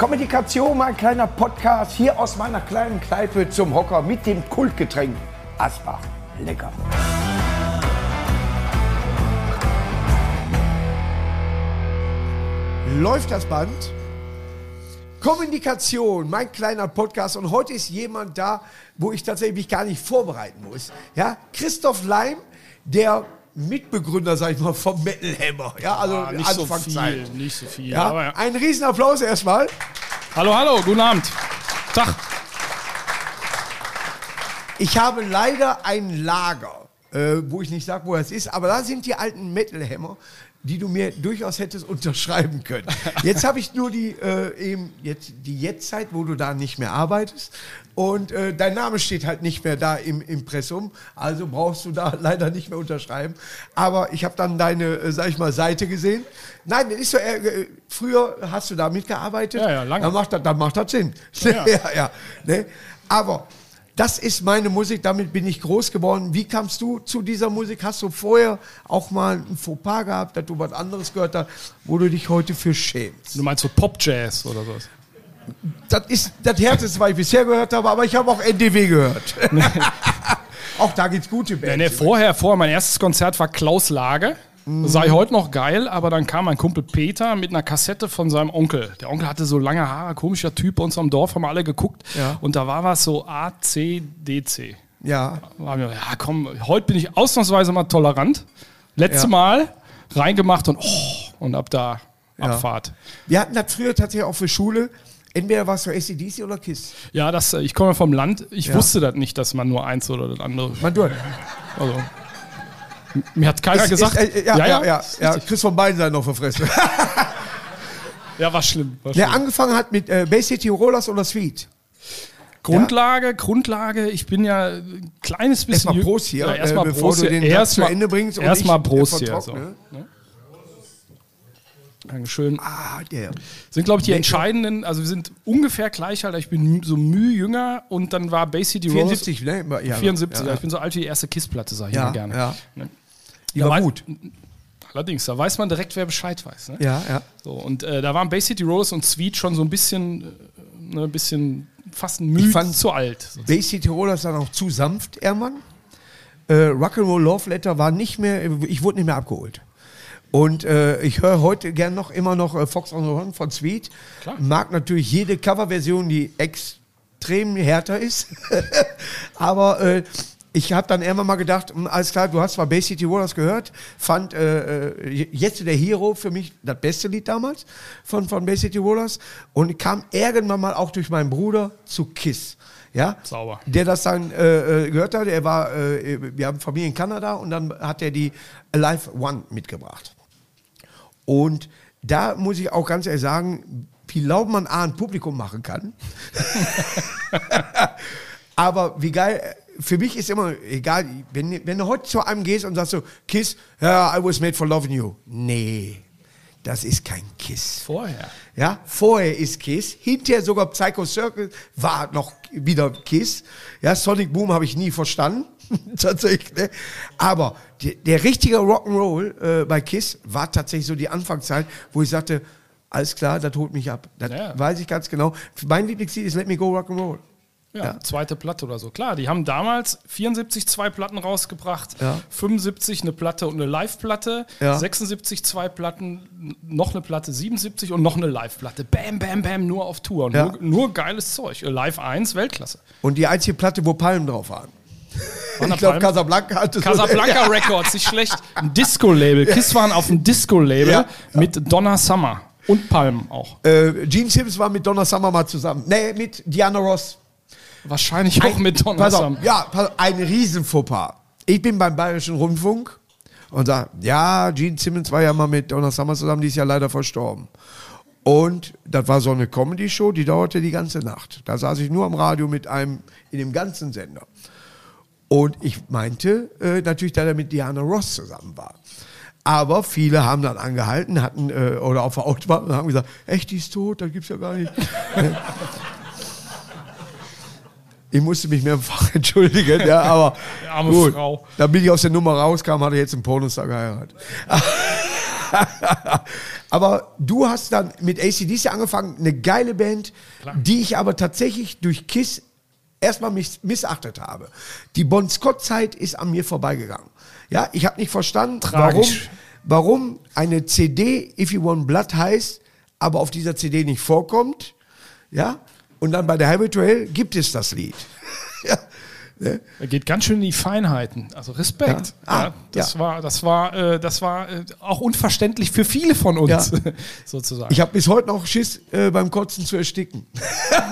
Kommunikation, mein kleiner Podcast hier aus meiner kleinen Kneipe zum Hocker mit dem Kultgetränk Asbach. Lecker. Läuft das Band? Kommunikation, mein kleiner Podcast. Und heute ist jemand da, wo ich tatsächlich gar nicht vorbereiten muss. Ja, Christoph Leim, der Mitbegründer, sag ich mal, vom Metal Hammer. Ja, also Ah, nicht so Anfangszeit. viel, nicht so viel. Ja, Aber ja. ein Riesenapplaus erstmal. Hallo, hallo, guten Abend. Tag. Ich habe leider ein Lager, äh, wo ich nicht sage, wo es ist, aber da sind die alten Metal Hammer, die du mir durchaus hättest unterschreiben können. Jetzt habe ich nur die äh, eben jetzt die Jetztzeit, wo du da nicht mehr arbeitest und äh, dein Name steht halt nicht mehr da im Impressum, also brauchst du da leider nicht mehr unterschreiben. Aber ich habe dann deine, äh, sag ich mal, Seite gesehen. Nein, das ist so. Äh, früher hast du da mitgearbeitet. Ja, ja, lange. Dann macht das, dann macht das Sinn. Ja. ja, ja. Ne? Aber das ist meine Musik, damit bin ich groß geworden. Wie kamst du zu dieser Musik? Hast du vorher auch mal ein Fauxpas gehabt, dass du was anderes gehört hast, wo du dich heute für schämst? Du meinst so Pop-Jazz oder sowas? Das ist das Härteste, was ich bisher gehört habe, aber ich habe auch NDW gehört. auch da gibt's gute Ja, Bands. nee, vorher, vorher, mein erstes Konzert war Klaus Lage. Das sei heute noch geil, aber dann kam mein Kumpel Peter mit einer Kassette von seinem Onkel. Der Onkel hatte so lange Haare, komischer Typ bei uns am Dorf, haben wir alle geguckt. Ja. Und da war was so A, C, D, C. ja, War mir, ja komm, heute bin ich ausnahmsweise mal tolerant. Letztes Ja. Mal reingemacht und oh, und ab da Abfahrt. wir hatten das früher tatsächlich auch für Schule. Entweder warst du ACDC oder KISS. Ja, das, äh, ich komme vom Land. Ich Ja. wusste das nicht, dass man nur eins oder das andere. Man, du, Also, mir hat keiner ist, gesagt. Ist, äh, ja, ja, ja, ja, ja. Chris von beiden Seiten noch verfressen. ja, war schlimm. War Der schlimm. angefangen hat mit äh, Bay City Rollers oder Sweet. Grundlage, Grundlage, ich bin ja ein kleines bisschen. Erstmal Prost hier, Ja, äh, erstmal bevor Prost du den Satz Erstmal- zu Ende bringst und Erstmal äh, Prost hier. So. Ne? Dankeschön. Ah, der. Sind, glaube ich, die entscheidenden, also wir sind ungefähr gleich alt. Ich bin so müh jünger und dann war Bay City Rollers. 74, ne? Ja, 74, ja, ja. ich bin so alt wie die erste Kiss-Platte, sag ich Ja, immer gerne. ja. Ne? Die Da war gut. Allerdings, da weiß man direkt, wer Bescheid weiß. Ne? Ja, ja. So, und äh, da waren Bay City Rollers und Sweet schon so ein bisschen, äh, ne, ein bisschen fast ein Ich fand- zu alt. Bay City Rollers dann auch zu sanft, Ehrmann. Äh, Rock'n'Roll Love Letter war nicht mehr, ich wurde nicht mehr abgeholt. Und äh, ich höre heute gern noch immer noch äh, Fox on the Run von Sweet. Klar. Mag natürlich jede Coverversion, die extrem härter ist. Aber äh, ich habe dann irgendwann mal gedacht, hm, alles klar, du hast zwar Bay City Rollers gehört, fand äh, äh, jetzt der Hero für mich das beste Lied damals von, von Bay City Rollers und kam irgendwann mal auch durch meinen Bruder zu Kiss. Ja, Sauber. der das dann äh, äh, gehört hat. Er war, äh, wir haben Familie in Kanada und dann hat er die Alive One mitgebracht. Und da muss ich auch ganz ehrlich sagen, wie laut man A ein Publikum machen kann. Aber wie geil, für mich ist immer egal, wenn, wenn du heute zu einem gehst und sagst so, Kiss, ja, I was made for loving you. Nee, das ist kein Kiss. Vorher. Ja, vorher ist Kiss, hinterher sogar Psycho Circle war noch wieder Kiss. Ja, Sonic Boom habe ich nie verstanden, tatsächlich. Ne? Aber die, der richtige Rock'n'Roll äh, bei Kiss war tatsächlich so die Anfangszeit, wo ich sagte, alles klar, das holt mich ab. Das Ja. weiß ich ganz genau. Mein Lieblingslied ist Let Me Go Rock'n'Roll. Ja, Ja. zweite Platte oder so. Klar, die haben damals 74 zwei Platten rausgebracht, Ja. 75 eine Platte und eine Live-Platte, Ja. 76 zwei Platten, noch eine Platte, 77 und noch eine Live-Platte. Bam, bam, bam, nur auf Tour. Nur, nur geiles Zeug. Live 1, Weltklasse. Und die einzige Platte, wo Palmen drauf waren. Ich glaube? Casablanca hatte so- Casablanca Records, nicht schlecht. Ein Disco-Label. Kiss waren auf dem Disco-Label Ja. mit Donna Summer und Palmen auch. Äh, Gene Simmons war mit Donna Summer mal zusammen. Nee, mit Diana Ross. Wahrscheinlich auch mit Donna pass auf, Summer. Ja, pass ein Riesenfauxpas. Ich bin beim Bayerischen Rundfunk und sage, ja, Gene Simmons war ja mal mit Donna Summer zusammen, die ist ja leider verstorben. Und das war so eine Comedy-Show, die dauerte die ganze Nacht. Da saß ich nur am Radio mit einem, in dem ganzen Sender. Und ich meinte äh, natürlich, dass er mit Diana Ross zusammen war. Aber viele haben dann angehalten, hatten äh, oder auf der Autobahn und haben gesagt, echt, die ist tot, das gibt's ja gar nicht. ich musste mich mehrfach entschuldigen, ja, aber Die arme gut. Frau. Damit ich aus der Nummer rauskam, hat er jetzt einen Pornostar geheiratet. Aber du hast dann mit ACDC angefangen, eine geile Band, die ich aber tatsächlich durch KISS erstmal miss missachtet habe. Die Bon Scott-Zeit ist an mir vorbeigegangen. Ja, ich habe nicht verstanden, warum, warum eine CD If You Want Blood heißt, aber auf dieser CD nicht vorkommt. Ja, und dann bei der Highway to Hell gibt es das Lied. ja. Ne? Er geht ganz schön in die Feinheiten. Also Respekt. Ja. Ah, ja, das ja. war, das war, äh, das war äh, auch unverständlich für viele von uns, sozusagen. Ich habe bis heute noch Schiss, äh, beim Kotzen zu ersticken.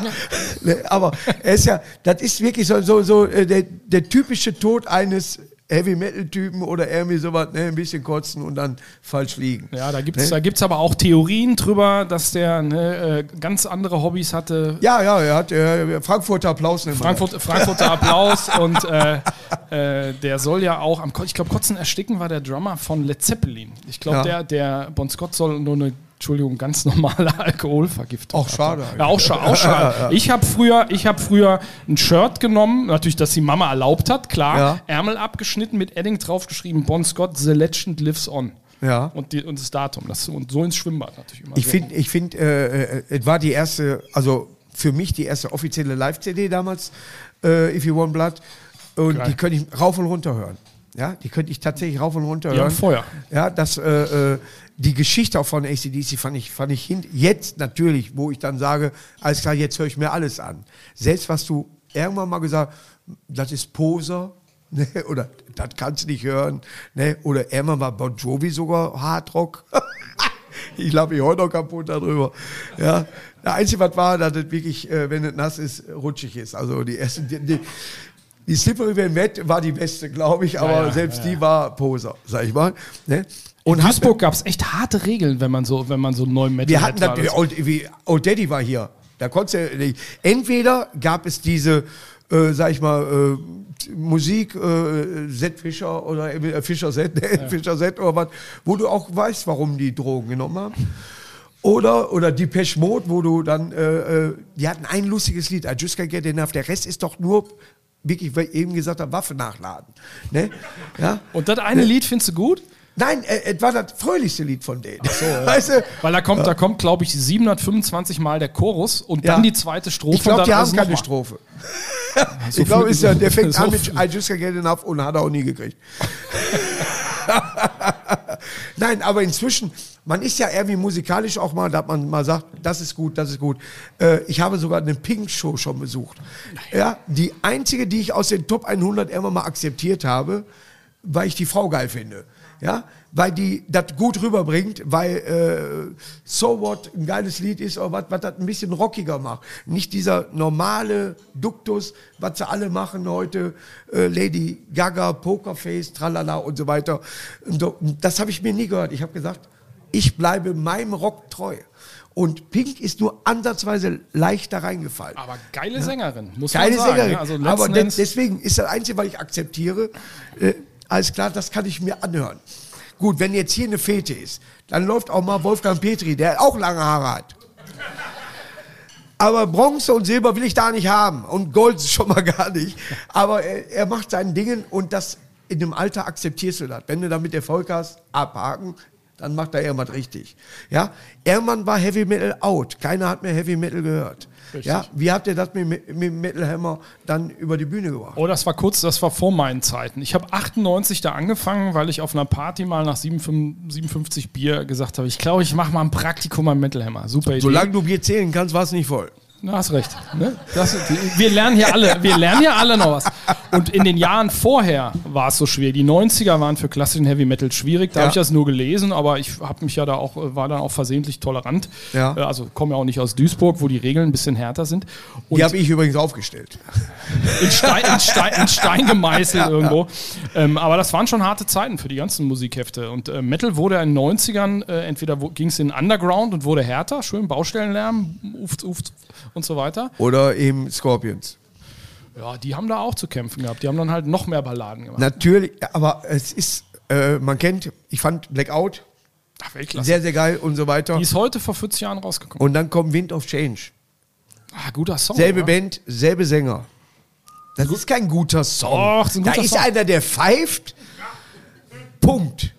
ne, aber er ist ja, das ist wirklich so, so, so äh, der, der typische Tod eines Heavy Metal Typen oder irgendwie sowas, ne, ein bisschen kotzen und dann falsch liegen. ja, da gibt es Ne? da gibt's aber auch Theorien drüber, dass der ne, äh, ganz andere Hobbys hatte. Ja, ja, er hat äh, Frankfurter Applaus. Frankfurt, Frankfurter Applaus und äh, äh, der soll ja auch am ich glaube Kotzen ersticken war der Drummer von Led Zeppelin. Ich glaube Ja. der der Bon Scott soll nur eine Entschuldigung, ganz normale Alkoholvergiftung. Auch schade Ja, auch, scha auch schade. Ich habe früher, ich habe früher ein Shirt genommen, natürlich, das die Mama erlaubt hat, klar. Ärmel abgeschnitten, mit Edding draufgeschrieben, Bon Scott, The Legend lives on. Ja. Und, die, und das Datum. Das, und so ins Schwimmbad natürlich immer. Ich finde, ich find, äh, äh, es war die erste, also für mich die erste offizielle Live-CD damals, äh, If You Want Blood. Und Geil. die könnte ich rauf und runter hören. Ja, die könnte ich tatsächlich rauf und runter hören. Feuer. Ja, das, äh, äh, die Geschichte auch von ACDC fand ich, fand ich hin. Jetzt natürlich, wo ich dann sage, alles klar, jetzt höre ich mir alles an. Selbst was du irgendwann mal gesagt, das ist Poser, ne? oder das kannst du nicht hören, ne? oder irgendwann war Bon Jovi sogar Hardrock. ich lache mich heute noch kaputt darüber. Ja. Das Einzige, was war, dass es wirklich, äh, wenn es nass ist, rutschig ist. Also die erste, die, die, die Slippery Van Matt war die beste, glaube ich, aber ja, selbst ja, die war Poser, sag ich mal. Ne? In hat- Duisburg gab es echt harte Regeln, wenn man so, wenn man so einen neuen Metal wir hatten natürlich, Old, wie, Old Daddy war hier. Da konntest du nicht. Entweder gab es diese, äh, sag ich mal, äh, Musik, äh, Z Fischer oder äh, Fischer Z, ne? Fischer Z oder was, wo du auch weißt, warum die Drogen genommen haben. Oder, oder Depeche Mode, wo du dann, äh, äh, die hatten ein lustiges Lied, I Just Can't Get Enough. Der Rest ist doch nur, wirklich, weil ich eben gesagt habe, Waffe nachladen. Ne? Ja? Und das eine Lied findest du gut? Nein, äh, es war das fröhlichste Lied von denen. weißt du? Weil da kommt, da kommt, glaube ich, 725 Mal der Chorus und dann Ja. die zweite Strophe. Ich glaube, die haben keine. Strophe. So ich glaube, ja, der fängt so an mit. I just get enough und hat er auch nie gekriegt. Nein, aber inzwischen, man ist ja irgendwie musikalisch auch mal, dass man mal sagt, das ist gut, das ist gut. Äh, ich habe sogar eine Pink-Show schon besucht. Ja, die einzige, die ich aus den Top 100 irgendwann mal akzeptiert habe, weil ich die Frau geil finde. Ja, weil die das gut rüberbringt, weil äh, So What ein geiles Lied ist, oder was, das ein bisschen rockiger macht. Nicht dieser normale Duktus, was sie alle machen heute, äh, Lady Gaga, Pokerface, tralala und so weiter. Und das habe ich mir nie gehört. Ich habe gesagt, ich bleibe meinem Rock treu. Und Pink ist nur ansatzweise leicht da reingefallen. Aber geile Sängerin, muss Keine man sagen. Sängerin. Also aber de deswegen ist das Einzige, was ich akzeptiere, äh, alles klar, das kann ich mir anhören. Gut, wenn jetzt hier eine Fete ist, dann läuft auch mal Wolfgang Petri, der auch lange Haare hat. Aber Bronze und Silber will ich da nicht haben. Und Gold schon mal gar nicht. Aber er, er macht seinen Dingen und das in dem Alter akzeptierst du das. Wenn du damit Erfolg hast, abhaken, dann macht er irgendwas richtig. Ja? Irgendwann war Heavy Metal out. Keiner hat mehr Heavy Metal gehört. Ja? Wie habt ihr das mit, mit Metal Hammer dann über die Bühne gebracht? Oh, das war kurz, das war vor meinen Zeiten. Ich habe 98 da angefangen, weil ich auf einer Party mal nach 57, 57 Bier gesagt habe, ich glaube, ich mache mal ein Praktikum am Metal Hammer. Super Idee. Solange du Bier zählen kannst, war es nicht voll. Na, hast recht. Ne? Das, wir lernen hier alle, wir lernen hier alle noch was. Und in den Jahren vorher war es so schwer. Die 90er waren für klassischen Heavy Metal schwierig. Da Ja. habe ich das nur gelesen, aber ich habe mich ja da auch, war dann auch versehentlich tolerant. Ja. Äh, Also komme ja auch nicht aus Duisburg, wo die Regeln ein bisschen härter sind. Und Die habe ich übrigens aufgestellt. in Stein, in Stein, in Stein gemeißelt irgendwo. Ähm, aber das waren schon harte Zeiten für die ganzen Musikhefte. Und äh, Metal wurde in den 90ern, äh, entweder ging es in Underground und wurde härter, schön Baustellenlärm, uft, uft und so weiter. Oder eben Scorpions. Ja, die haben da auch zu kämpfen gehabt. Die haben dann halt noch mehr Balladen gemacht. Natürlich, aber es ist, äh, man kennt, ich fand Blackout Ach, sehr, sehr geil und so weiter. die ist heute vor 40 Jahren rausgekommen. Und dann kommt Wind of Change. Ah, guter Song. Selbe oder? Band, selbe Sänger. Das ist kein guter Song. Doch, ist ein da guter ist Song. einer, der pfeift. Punkt.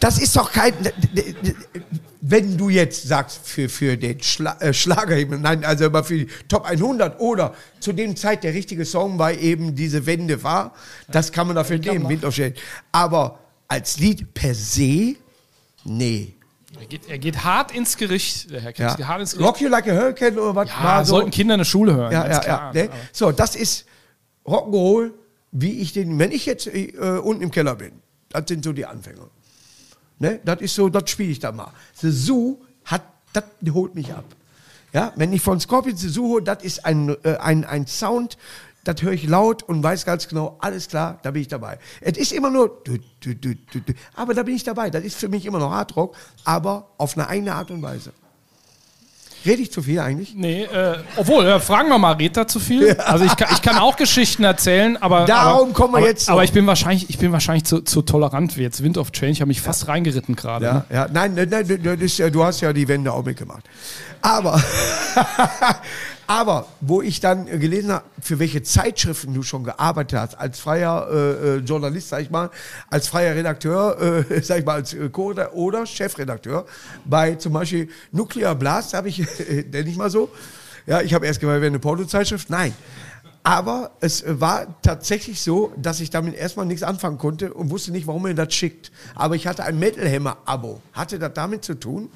Das ist doch kein. Wenn du jetzt sagst, für, für den Schla äh, Schlagerhimmel, nein, also immer für die Top 100 oder zu dem Zeit der richtige Song, weil eben diese Wende war, das kann man dafür nehmen, Wind auf. Aber als Lied per se, nee. Er geht, er geht hart ins Gericht, der Herr Krebs. Ja. Hart ins Gericht. Rock You Like a Hurricane oder was? Ja, war so. sollten Kinder in der Schule hören. Ja, ja, klar. ja. Ne? So, das ist Rock'n'Roll, wie ich den, wenn ich jetzt äh, unten im Keller bin, das sind so die Anfänger. Ne? Das ist so, das spiele ich da mal. The Zoo hat, das holt mich ab. Ja, wenn ich von Scorpions The Zoo hole, das ist ein, äh, ein, ein Sound, das höre ich laut und weiß ganz genau, alles klar, da bin ich dabei. Es ist immer nur, du, du, du, aber da bin ich dabei. Das ist für mich immer noch Hardrock, aber auf eine eigene Art und Weise. Rede ich zu viel eigentlich? Nee, äh, obwohl, äh, fragen wir mal, redet er zu viel? Also ich kann, ich kann auch Geschichten erzählen, aber. Darum aber, kommen wir aber, jetzt. Aber ich bin wahrscheinlich, ich bin wahrscheinlich zu, zu tolerant wie jetzt Wind of Change. Ich habe mich fast reingeritten gerade. Ja, ne? ja, nein, nein, nein ja- du hast ja die Wende auch mitgemacht. Aber, aber wo ich dann gelesen habe, für welche Zeitschriften du schon gearbeitet hast, als freier äh, äh, Journalist, sag ich mal, als freier Redakteur, äh, sag ich mal, als äh, Co- oder Chefredakteur, bei zum Beispiel Nuclear Blast habe ich, nenne ich mal so, ja, ich habe erst gemeint, wäre eine Pornozeitschrift, nein. Aber es war tatsächlich so, dass ich damit erstmal nichts anfangen konnte und wusste nicht, warum er das schickt. Aber ich hatte ein Metal Hammer Abo. Hatte das damit zu tun?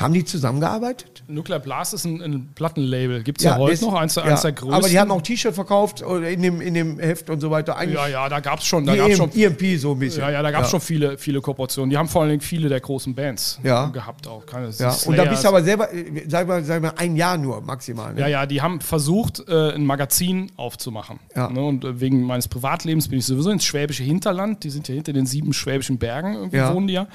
Haben die zusammengearbeitet? Nuclear Blast ist ein, ein Plattenlabel. Gibt es ja, heute das- noch, eins, der- ja, eins der größten. Aber die haben auch T-Shirt verkauft oder in dem, in dem Heft und so weiter. Eigentlich Ja, ja, da gab es schon. Da gab's schon EMP so ein bisschen. ja, ja, da gab es schon viele, viele Kooperationen. Die haben vor allen Dingen viele der großen Bands Ja. gehabt auch. Keine, Ja, und da bist du aber selber, äh, sag mal, sag mal, ein Jahr nur maximal. Ne? Ja, ja, die haben versucht, äh, ein Magazin aufzumachen. Ja. Ne, und äh, wegen meines Privatlebens bin ich sowieso ins schwäbische Hinterland. Die sind ja hinter den sieben schwäbischen Bergen, irgendwie Ja. wohnen die ja.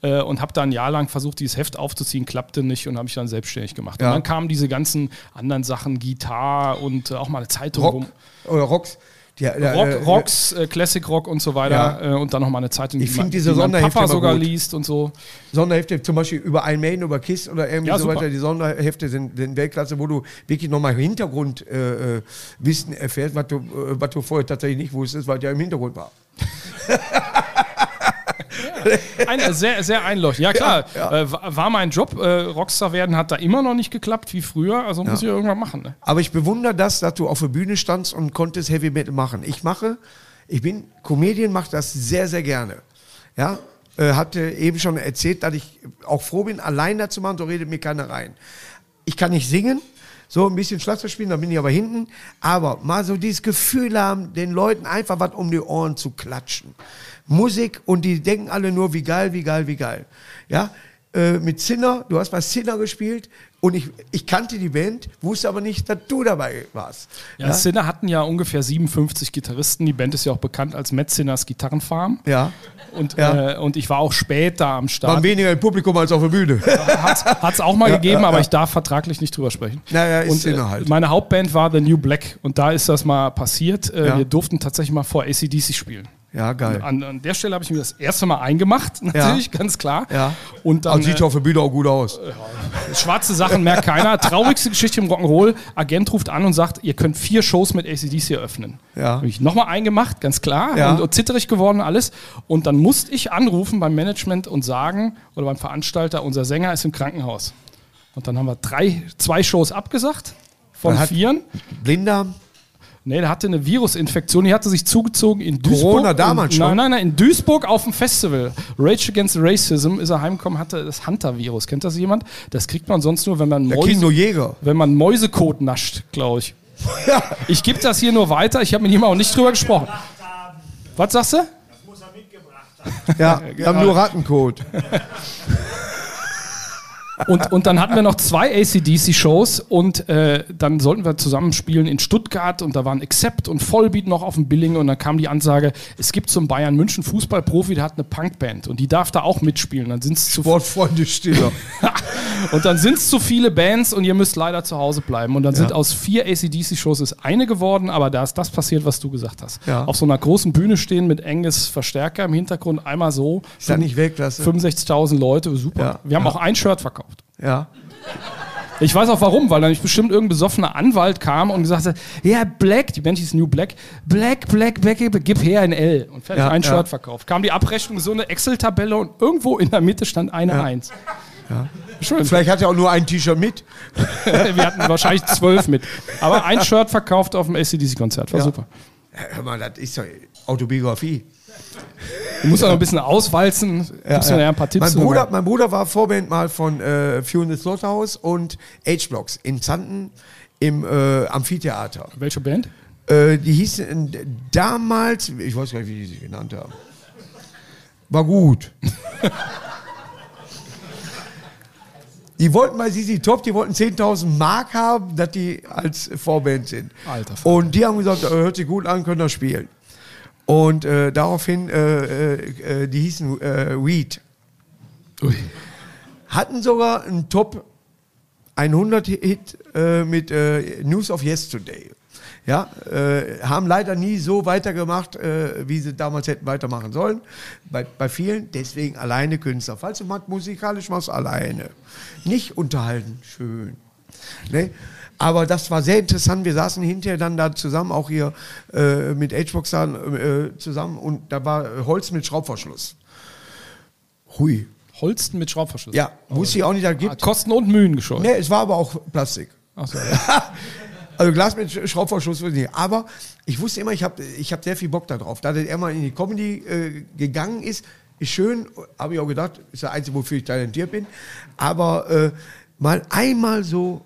Äh, und habe da ein Jahr lang versucht, dieses Heft aufzuziehen, klappte nicht und habe mich dann selbstständig gemacht. Ja. Und dann kamen diese ganzen anderen Sachen, Gitarre und äh, auch mal eine Zeitung Rock rum. oder Rocks. Die, äh, Rock, äh, Rocks, äh, Classic Rock und so weiter Ja. äh, und dann noch mal eine Zeitung, Ich die, diese die Sonderhefte Papa sogar gut. liest und so. Sonderhefte, zum Beispiel über Iron Maiden, über Kiss oder irgendwie Ja, so super. weiter. Die Sonderhefte sind, sind Weltklasse, wo du wirklich nochmal Hintergrundwissen äh, äh, erfährst, was du, was du vorher tatsächlich nicht wusstest, weil ja im Hintergrund war. Ein, sehr, sehr einleuchtend. Ja, klar, Ja, ja. Äh, war mein Job. Äh, Rockstar werden hat da immer noch nicht geklappt wie früher. Also muss ich irgendwann machen. Ne? Aber ich bewundere das, dass du auf der Bühne standst und konntest Heavy Metal machen. Ich mache, ich bin, Comedian macht das sehr, sehr gerne. Ja, äh, hatte eben schon erzählt, dass ich auch froh bin, allein da zu machen, so redet mir keiner rein. Ich kann nicht singen, so ein bisschen Schlagzeug spielen, da bin ich aber hinten. Aber mal so dieses Gefühl haben, den Leuten einfach was um die Ohren zu klatschen. Musik und die denken alle nur, wie geil, wie geil, wie geil. Ja, äh, mit Zinner, du hast bei Zinner gespielt und ich, ich kannte die Band, wusste aber nicht, dass du dabei warst. Ja, Sinner hatten ja ungefähr 57 Gitarristen. Die Band ist ja auch bekannt als Matt Sinners Gitarrenfarm. ja. Und, Ja. äh, und ich war auch später am Waren Start. weniger im Publikum als auf der Bühne. Hat es auch mal gegeben, aber ich darf vertraglich nicht drüber sprechen. Naja, ist und, Sinner halt. Meine Hauptband war The New Black und da ist das mal passiert. Äh, Ja. Wir durften tatsächlich mal vor ACDC spielen. Ja, geil. An, an der Stelle habe ich mir das erste Mal eingemacht, natürlich, ganz klar. Ja. Und dann Also sieht äh, auf der Bühne auch gut aus. schwarze Sachen merkt keiner. Traurigste Geschichte im Rock'n'Roll. Agent ruft an und sagt, ihr könnt vier Shows mit ACDC eröffnen. Ja. Habe ich nochmal eingemacht, ganz klar. Ja. Und, und zitterig geworden alles. Und dann musste ich anrufen beim Management und sagen, oder beim Veranstalter, unser Sänger ist im Krankenhaus. Und dann haben wir drei, zwei Shows abgesagt von vieren. Blinddarm. Nee, der hatte eine Virusinfektion, die hatte sich zugezogen in Duisburg. Corona damals in, schon? Nein, nein, nein, in Duisburg auf dem Festival. Rage Against Racism ist er heimgekommen, hatte das Hunter-Virus. Kennt das jemand? Das kriegt man sonst nur, wenn man Mäuse, Kino Jäger. wenn man Mäusekot nascht, glaube ich. Ich gebe das hier nur weiter, ich habe mit ihm auch nicht drüber gesprochen. Was sagst du? Ja, wir haben nur Rattenkot. Und, und dann hatten wir noch zwei ACDC-Shows und äh, dann sollten wir zusammen spielen in Stuttgart und da waren Accept und Vollbeat noch auf dem Billing und dann kam die Ansage, es gibt zum Bayern München Fußballprofi, der hat eine Punkband und die darf da auch mitspielen. Dann sind es zu Sportfreunde Stiller. und dann sind es zu viele Bands und ihr müsst leider zu Hause bleiben. Und dann sind aus vier ACDC-Shows ist eine geworden, aber da ist das passiert, was du gesagt hast. Ja. Auf so einer großen Bühne stehen mit enges Verstärker im Hintergrund, einmal so. Ist ja nicht Weltklasse. 65.000 Leute, super. Ja. Wir haben Ja. auch ein Shirt verkauft. Ja. Ich weiß auch warum, weil dann nicht bestimmt irgendein besoffener Anwalt kam und gesagt hat, ja, Black, die Band hieß New Black, Black, Black, Black, gib her ein L. Und fertig, Ja, ein ja. Shirt verkauft. Kam die Abrechnung, so eine Excel-Tabelle und irgendwo in der Mitte stand eine Ja. Eins. Schön. Vielleicht hat er auch nur ein T-Shirt mit. Wir hatten wahrscheinlich zwölf mit. Aber ein Shirt verkauft auf dem ACDC-Konzert. War Ja. super. Hör mal, das ist doch Autobiografie. Du musst auch noch ein bisschen auswalzen. Gibst mir ja ein paar Tipps. mein. Bruder, mein Bruder war Vorband mal von äh, Few in the Slaughterhouse und H-Blocks in Zanten im äh, Amphitheater. Welche Band? Äh, die hießen äh, damals, ich weiß gar nicht, wie die sich genannt haben. War gut. die wollten bei Sisi Top, die wollten 10.000 Mark haben, dass die als Vorband sind. Alter Vater. Und die haben gesagt, äh, hört sich gut an, könnt ihr spielen. Und äh, daraufhin, äh, äh, äh, die hießen äh, Weed. Ui. Hatten sogar einen Top 100-Hit äh, mit äh, News of Yesterday. Ja, äh, haben leider nie so weitergemacht, äh, wie sie damals hätten weitermachen sollen. Bei, bei vielen, deswegen alleine Künstler. Falls du mal musikalisch machst, alleine. Nicht unterhalten, schön. Ne? Aber das war sehr interessant. Wir saßen hinterher dann da zusammen, auch hier äh, mit H-Box da, äh, zusammen und da war Holz mit Schraubverschluss. Hui. Holsten mit Schraubverschluss. Ja, wusste ich auch nicht, da Ah, gibt. Kosten und Mühen gescheut. Ne, es war aber auch Plastik. Ach so. Also Glas mit Sch- Schraubverschluss wusste ich nicht. Aber ich wusste immer, ich habe ich hab sehr viel Bock darauf. Da er mal in die Comedy äh, gegangen ist, ist schön, habe ich auch gedacht, ist der Einzige, wofür ich talentiert bin. Aber äh, mal einmal so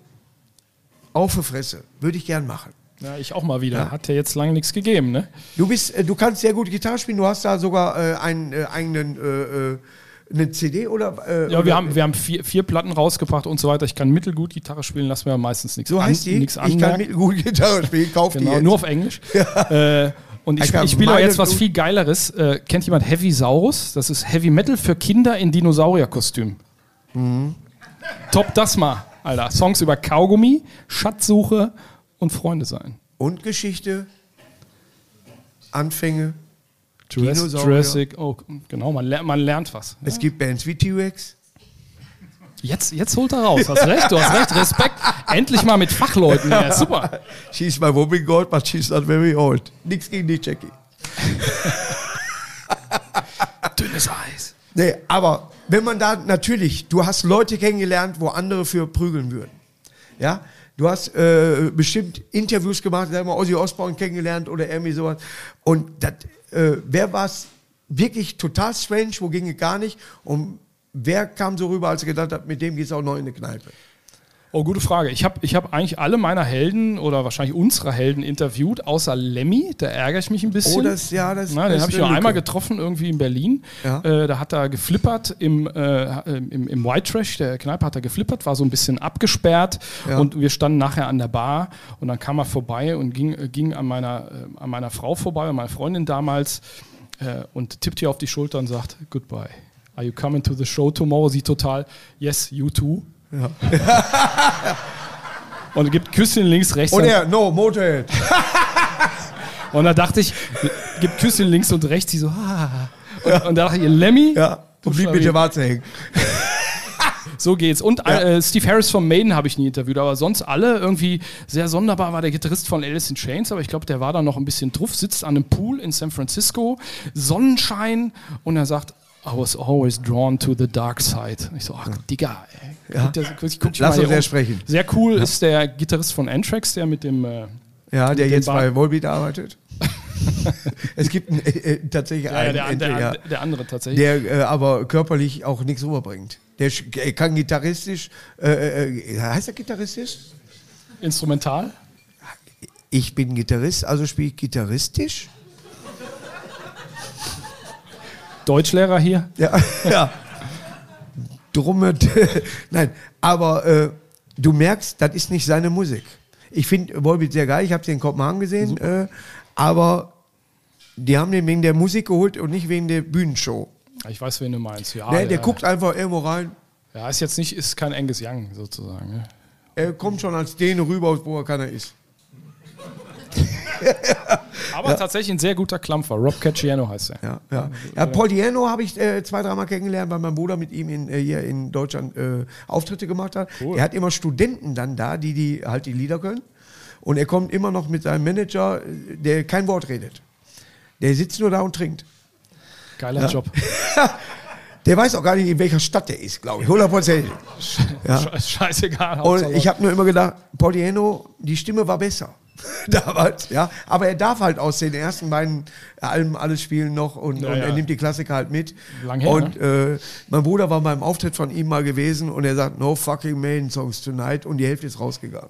auf die Fresse, würde ich gern machen. Ja, ich auch mal wieder. Ja. Hat ja jetzt lange nichts gegeben, ne? Du bist, äh, du kannst sehr gut Gitarre spielen. Du hast da sogar äh, einen äh, eigenen äh, äh, eine CD oder? Äh, Ja, oder, wir haben, wir haben vier, vier Platten rausgebracht und so weiter. Ich kann mittelgut Gitarre spielen, lass mir meistens nichts So an, heißt die. nichts Ich kann anmerken. mit gut Gitarre spielen. Kauf die Genau, jetzt. nur auf Englisch. Äh, und ich, Ich spiele aber meine jetzt was viel Geileres. Äh, kennt jemand Heavy Saurus? Das ist Heavy Metal für Kinder in Dinosaurierkostüm. Mhm. Top das mal, Alter. Songs über Kaugummi, Schatzsuche und Freunde sein. Und Geschichte, Anfänge. Jurassic. Jurassic oh, genau, man, ler man lernt was. Es gibt Bands wie T-Rex. Jetzt, jetzt holt er raus. Hast recht, du hast recht. Respekt. Endlich mal mit Fachleuten. Ja, super. She's my woman gold, but she's not very old. Nix gegen die Jackie. Dünnes Eis. Nee, aber wenn man da natürlich, du hast Leute kennengelernt, wo andere für prügeln würden. Ja, du hast äh, bestimmt Interviews gemacht, sagen wir Ozzy Osbourne kennengelernt oder irgendwie sowas. Und das, äh, wer war es wirklich total strange, wo ging es gar nicht? Und wer kam so rüber, als er gedacht hat, mit dem geht es auch noch in eine Kneipe? Oh, gute Frage. Ich habe ich hab eigentlich alle meiner Helden oder wahrscheinlich unsere Helden interviewt, außer Lemmy. Da ärgere ich mich ein bisschen. Oh, das, ja, das, Na, das den habe ich nur einmal getroffen, irgendwie in Berlin. Ja. Äh, da hat er geflippert im, äh, im, im White Trash, der Kneipe hat er geflippert, war so ein bisschen abgesperrt Ja. und wir standen nachher an der Bar und dann kam er vorbei und ging, äh, ging an, meiner, äh, an meiner Frau vorbei, an meiner Freundin damals äh, und tippt ihr auf die Schulter und sagt, Goodbye. Are you coming to the show tomorrow? Sie total, yes, you too. und gibt Küsschen links, rechts. Und er, no, Motorhead. Und da dachte ich, gibt Küsschen links und rechts, die so, ah. Und, und da dachte ich, Lemmy, Ja, und blieb mit der Warze hängen. so geht's. Und Ja. äh, Steve Harris von Maiden habe ich nie interviewt, aber sonst alle irgendwie sehr sonderbar war der Gitarrist von Alice in Chains, aber ich glaube, der war da noch ein bisschen drauf, sitzt an einem Pool in San Francisco, Sonnenschein und er sagt, I was always drawn to the dark side. Ich so, ach, Digga, ey. Ja. Guck guck- guck Lass uns sehr sprechen. Sehr cool ist der Gitarrist von Anthrax, der mit dem äh, Ja, der jetzt Bar- bei Volbeat arbeitet. es gibt einen, äh, äh, tatsächlich ja, einen, der, entweder- der, der andere tatsächlich. der äh, aber körperlich auch nichts rüberbringt. Der er kann gitarristisch, äh, äh, heißt er gitarristisch? Instrumental. Ich bin Gitarrist, also spiele ich gitarristisch. Deutschlehrer hier. Ja, ja. Drumme, nein, aber äh, du merkst, das ist nicht seine Musik. Ich finde Volbeat sehr geil, ich habe sie in Kopenhagen gesehen, äh, aber die haben den wegen der Musik geholt und nicht wegen der Bühnenshow. Ich weiß, wen du meinst. Ja, Ne, der ja. guckt einfach irgendwo rein, Ja, ist jetzt nicht, ist kein Angus Young sozusagen. Ne? er kommt schon als den rüber, wo er keiner ist. Aber tatsächlich ein sehr guter Klampfer. Rob Cacciano heißt er. Ja, ja. ja Paul Diano habe ich äh, zwei, dreimal kennengelernt, weil mein Bruder mit ihm in, äh, hier in Deutschland äh, Auftritte gemacht hat. Cool. Er hat immer Studenten dann da, die, die halt die Lieder können. Und er kommt immer noch mit seinem Manager, äh, der kein Wort redet. Der sitzt nur da und trinkt. Geiler Job. Der weiß auch gar nicht, in welcher Stadt der ist, glaube ich. 100%. Ja. Sche- Scheißegal. Und ich habe nur immer gedacht, Paul Diano, die Stimme war besser. Damals, ja. Aber er darf halt aus den ersten beiden Alben alles spielen noch und, Ja, und ja. er nimmt die Klassiker halt mit. Lang her, und äh, mein Bruder war beim Auftritt von ihm mal gewesen und er sagt, no fucking Maiden Songs tonight und die Hälfte ist rausgegangen.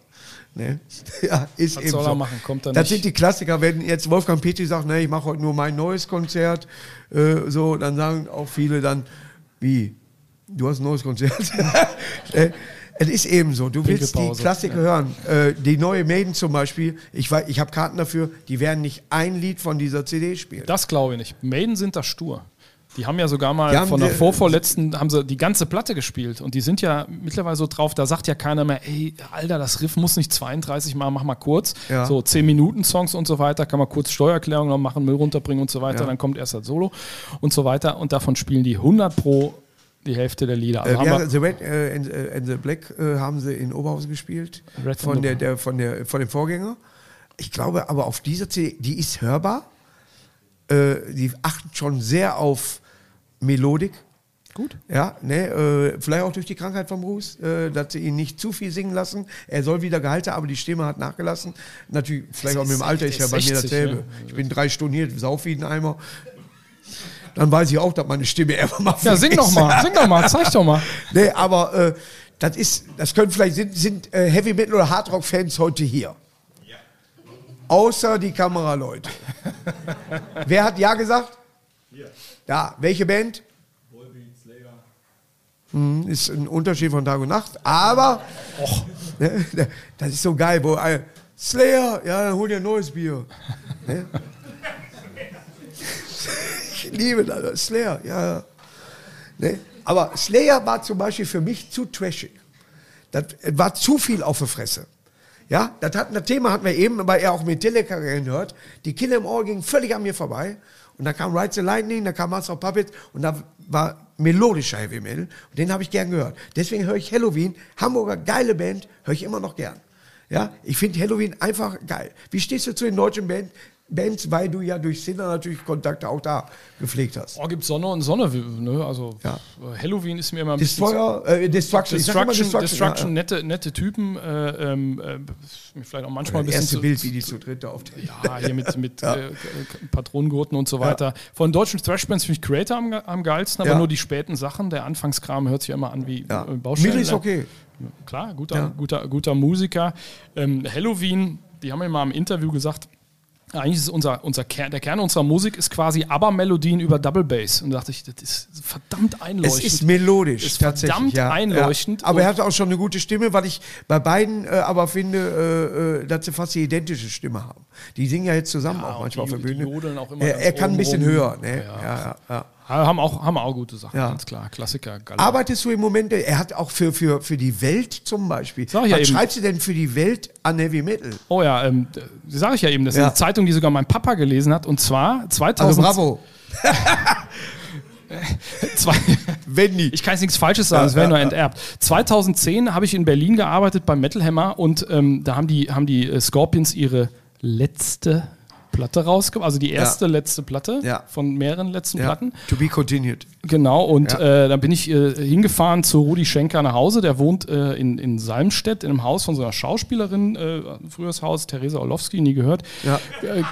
Ne? Ja, ist Was eben soll so. er machen? Kommt er das nicht? sind die Klassiker. Wenn jetzt Wolfgang Petri sagt, ne, ich mache heute nur mein neues Konzert, äh, so, dann sagen auch viele dann, wie, du hast ein neues Konzert? es ist eben so, du willst die. Klassiker hören. Äh, die neue Maiden zum Beispiel, ich, weiß- ich habe Karten dafür, die werden nicht ein Lied von dieser CD spielen. Das glaube ich nicht. Maiden sind da stur. Die haben ja sogar mal von der vorvorletzten, haben sie die ganze Platte gespielt. Und die sind ja mittlerweile so drauf, da sagt ja keiner mehr, ey, Alter, das Riff muss nicht 32 Mal, mach mal kurz. Ja. So 10 Minuten Songs und so weiter, kann man kurz Steuererklärung noch machen, Müll runterbringen und so weiter. Ja. Dann kommt erst das Solo und so weiter. Und davon spielen die 100 pro die Hälfte der Lieder. Also Äh, haben ja, the Red äh, and, äh, and the Black äh, haben sie in Oberhausen gespielt. Red von, der, der, von, der, von dem Vorgänger. Ich glaube aber auf dieser CD, die ist hörbar. Äh, die achten schon sehr auf Melodik. Gut. Ja, ne, äh, vielleicht auch durch die Krankheit von Bruce, dass sie ihn nicht zu viel singen lassen. Er soll wieder gehalten, aber die Stimme hat nachgelassen. Natürlich, vielleicht auch mit dem Alter ist ja bei mir 60, dasselbe. ne? Ich bin drei Stunden hier, sauf wie ein Eimer. Dann weiß ich auch, dass meine Stimme irgendwann mal Ja, sing doch mal, sing doch mal, zeig doch mal. Nee, aber äh, das ist, das können vielleicht sind, sind äh, Heavy Metal oder Hardrock Fans heute hier. Außer die Kameraleute. Wer hat ja gesagt? Ja, welche Band? Hm, ist ein Unterschied von Tag und Nacht, aber ne, das ist so geil, wo ein Slayer, ja, dann hol dir ein neues Bier. Ne? Ich liebe das, Slayer, ja. Ne? Aber Slayer war zum Beispiel für mich zu trashig. Das war zu viel auf der Fresse. Ja, das, hat, das Thema hatten wir eben, weil er auch Metallica gehört. Die Killer im Ohr ging völlig an mir vorbei. Und dann kam Ride the Lightning, dann kam Master of Puppets und da war melodischer Heavy Metal. Und den habe ich gern gehört. Deswegen höre ich Halloween, Hamburger geile Band, höre ich immer noch gern. Ja, ich finde Halloween einfach geil. Wie stehst du zu den deutschen Band, Bands, weil du ja durch Sinner natürlich Kontakte auch da gepflegt hast? Oh, gibt Sonne und Sonne, ne? Also Ja. Halloween ist mir immer ein bisschen. Destroyer, äh, Destruction, immer Destruction, Destruction, ja, ja. nette, nette Typen, äh, ähm, äh, vielleicht auch manchmal ein bisschen erste zu, Bild, wie die zu dritt da auf der ja, hier mit, mit äh, Patronengurten und so weiter. Von deutschen Thrashbands finde ich Creator am, am geilsten, aber Ja. nur die späten Sachen. Der Anfangskram hört sich ja immer an wie Ja. äh, Baustellen. Middle ist okay. Klar, guter, Ja. guter, guter Musiker. Ähm, Halloween, die haben mir mal im Interview gesagt, eigentlich ist unser, unser Kern, der Kern unserer Musik ist quasi ABBA-Melodien über Double Bass. Und da dachte ich, das ist verdammt Es einleuchtend. ist melodisch, Ist tatsächlich. verdammt ja. einleuchtend Ja. Aber er hat auch schon eine gute Stimme, weil ich bei beiden äh, aber finde, äh, äh, dass sie fast die identische Stimme haben. Die singen ja jetzt zusammen auch manchmal die- auf der die Bühne. jodeln auch immer er, er kann ein bisschen höher. Ne? Ja. Ja. Ja, ja, Ja, haben, auch, haben auch gute Sachen, Ja. ganz klar. Klassiker. Galle. Arbeitest du im Moment, er hat auch für, für, für die Welt zum Beispiel. Sag ich ja Was eben. schreibst du denn für die Welt an Heavy Metal? Oh ja, ähm, sage ich ja eben, das ist Ja. eine Zeitung, die sogar mein Papa gelesen hat. Und zwar 2000, Also bravo. Zwei, Wenn nie. ich kann jetzt nichts Falsches sagen, Ja, es wäre ja, nur ja. enterbt. 2010 habe ich in Berlin gearbeitet beim Metal Hammer und ähm, da haben die, haben die äh, Scorpions ihre letzte Platte rausgebracht, also die erste letzte Platte Ja. von mehreren letzten Ja. Platten. To be continued. Genau, und Ja. äh, dann bin ich äh, hingefahren zu Rudi Schenker nach Hause. Der wohnt äh, in, in Salmstedt, in einem Haus von so einer Schauspielerin, äh, früheres Haus, Theresa Orlowski, nie gehört. Ja. Äh,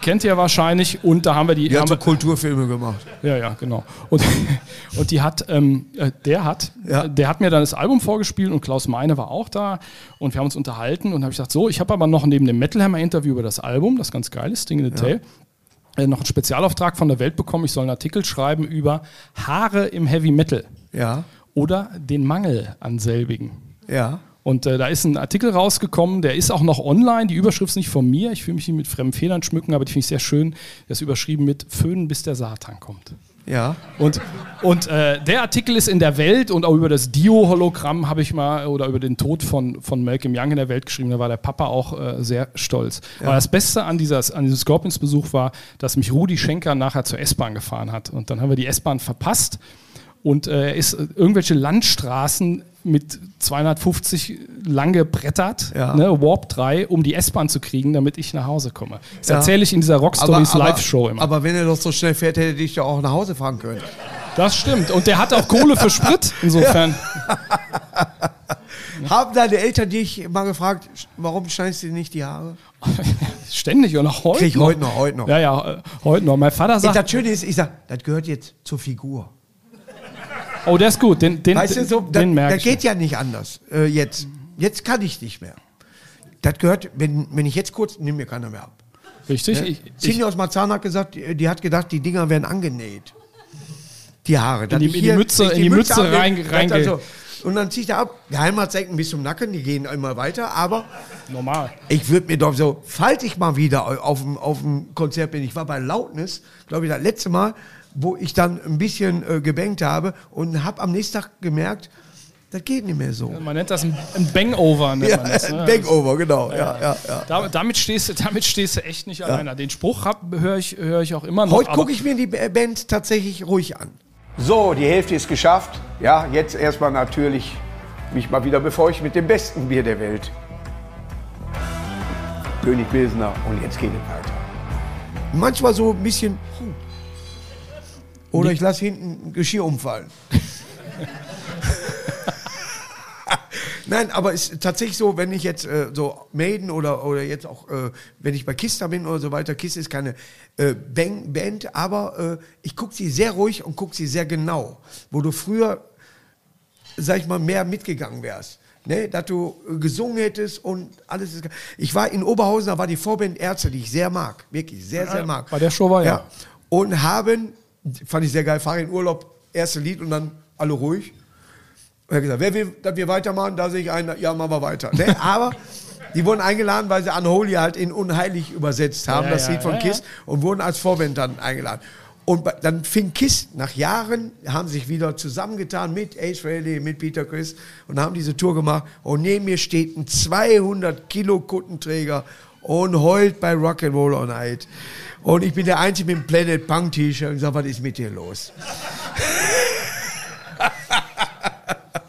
kennt ihr wahrscheinlich. Und da haben wir die. Die haben wir, Kulturfilme gemacht. ja, ja, genau. Und, und die hat, ähm, äh, der hat, Ja. der hat mir dann das Album vorgespielt und Klaus Meine war auch da und wir haben uns unterhalten und habe ich gesagt, so, ich habe aber noch neben dem Metal Hammer Interview über das Album, das ganz geil ist, Sting in the Tail, äh, noch einen Spezialauftrag von der Welt bekommen. Ich soll einen Artikel schreiben über Haare im Heavy Metal Ja. oder den Mangel an selbigen. Ja. Und äh, da ist ein Artikel rausgekommen, der ist auch noch online. Die Überschrift ist nicht von mir. Ich will mich nicht mit fremden Federn schmücken, aber die finde ich sehr schön. Der ist überschrieben mit Föhnen, bis der Satan kommt. Ja. Und, und äh, der Artikel ist in der Welt und auch über das Dio-Hologramm habe ich mal, oder über den Tod von, von Malcolm Young in der Welt geschrieben. Da war der Papa auch äh, sehr stolz. Aber das Beste an, dieser, an diesem Scorpions-Besuch war, dass mich Rudi Schenker nachher zur S-Bahn gefahren hat. Und dann haben wir die S-Bahn verpasst. Und äh, er ist äh, irgendwelche Landstraßen mit 250 lang gebrettert, Ja. ne, Warp 3, um die S-Bahn zu kriegen, damit ich nach Hause komme. Das Ja. erzähle ich in dieser Rock Stories Live-Show immer. aber wenn er doch so schnell fährt, hätte dich ja auch nach Hause fahren können. Das stimmt. Und der hat auch Kohle für Sprit, insofern. Haben deine Eltern dich mal gefragt, warum schneidest du dir nicht die Haare? Ständig und auch heute. Krieg ich heute noch, heute noch. Ja, ja, äh, heute noch. Mein Vater sagt, Das Schöne ist, ich sag, das gehört jetzt zur Figur. Oh, der ist gut, den, den, Weißt du, so, den das, merke das geht ja nicht anders. Äh, jetzt. jetzt kann ich nicht mehr. Das gehört, wenn, wenn ich jetzt kurz, nimm mir keiner mehr ab. Richtig? Ich, ich, Cindy aus Marzahn hat gesagt, die, die hat gedacht, die Dinger werden angenäht. Die Haare. Dass die- in die Mütze- in die Mütze ablege, rein- das reinge- dann so. Und dann ich da ab. Geheimratsecken bis zum Nacken, die gehen immer weiter. Aber normal. ich würde mir doch so, falls ich mal wieder auf dem, auf dem Konzert bin, ich war bei Lautnis, glaube ich, das letzte Mal, wo ich dann ein bisschen äh, gebankt habe und habe am nächsten Tag gemerkt, das geht nicht mehr so. Man nennt das ein, ein Bangover. Nennt Ja, man das, ne? Bankover, genau. Ja, ja, ja. Da, damit, stehst, du- damit stehst du echt nicht alleine. Den Spruch höre ich, hör ich auch immer noch. Heute gucke ich mir die Band tatsächlich ruhig an. So, die Hälfte ist geschafft. Ja, jetzt erstmal natürlich mich mal wieder befeuchten mit dem besten Bier der Welt. König Pilsner. Und jetzt geht es weiter. Manchmal so ein bisschen. Oder ich lasse hinten ein Geschirr umfallen. Nein, aber es ist tatsächlich so, wenn ich jetzt äh, so Maiden oder, oder jetzt auch, äh, wenn ich bei Kista bin oder so weiter, Kiss ist keine äh, Bang Band, aber äh, ich gucke sie sehr ruhig und gucke sie sehr genau. Wo du früher, sag ich mal, mehr mitgegangen wärst. Ne, dass du gesungen hättest und alles ist. Ich war in Oberhausen, da war die Vorband Ärzte, die ich sehr mag. Wirklich sehr, sehr mag. bei der Show war ja. Und haben, fand ich sehr geil, fahre in Urlaub, erste Lied und dann alle ruhig. Und er hat gesagt, wer will, dass wir weitermachen? Da sehe ich einen, ja, machen wir weiter. Ne? Aber die wurden eingeladen, weil sie Unholy halt in Unheilig übersetzt haben, Ja, das ja, Lied von ja, Kiss, und wurden als Vorband dann eingeladen. Und dann fing Kiss nach Jahren, haben sich wieder zusammengetan mit Ace Frehley, mit Peter Chris und haben diese Tour gemacht. Und neben mir steht ein 200 Kilo Kuttenträger und heult bei Rock'n'Roll All Night. Und ich bin der Einzige mit dem Planet Punk T-Shirt und sag, was ist mit dir los?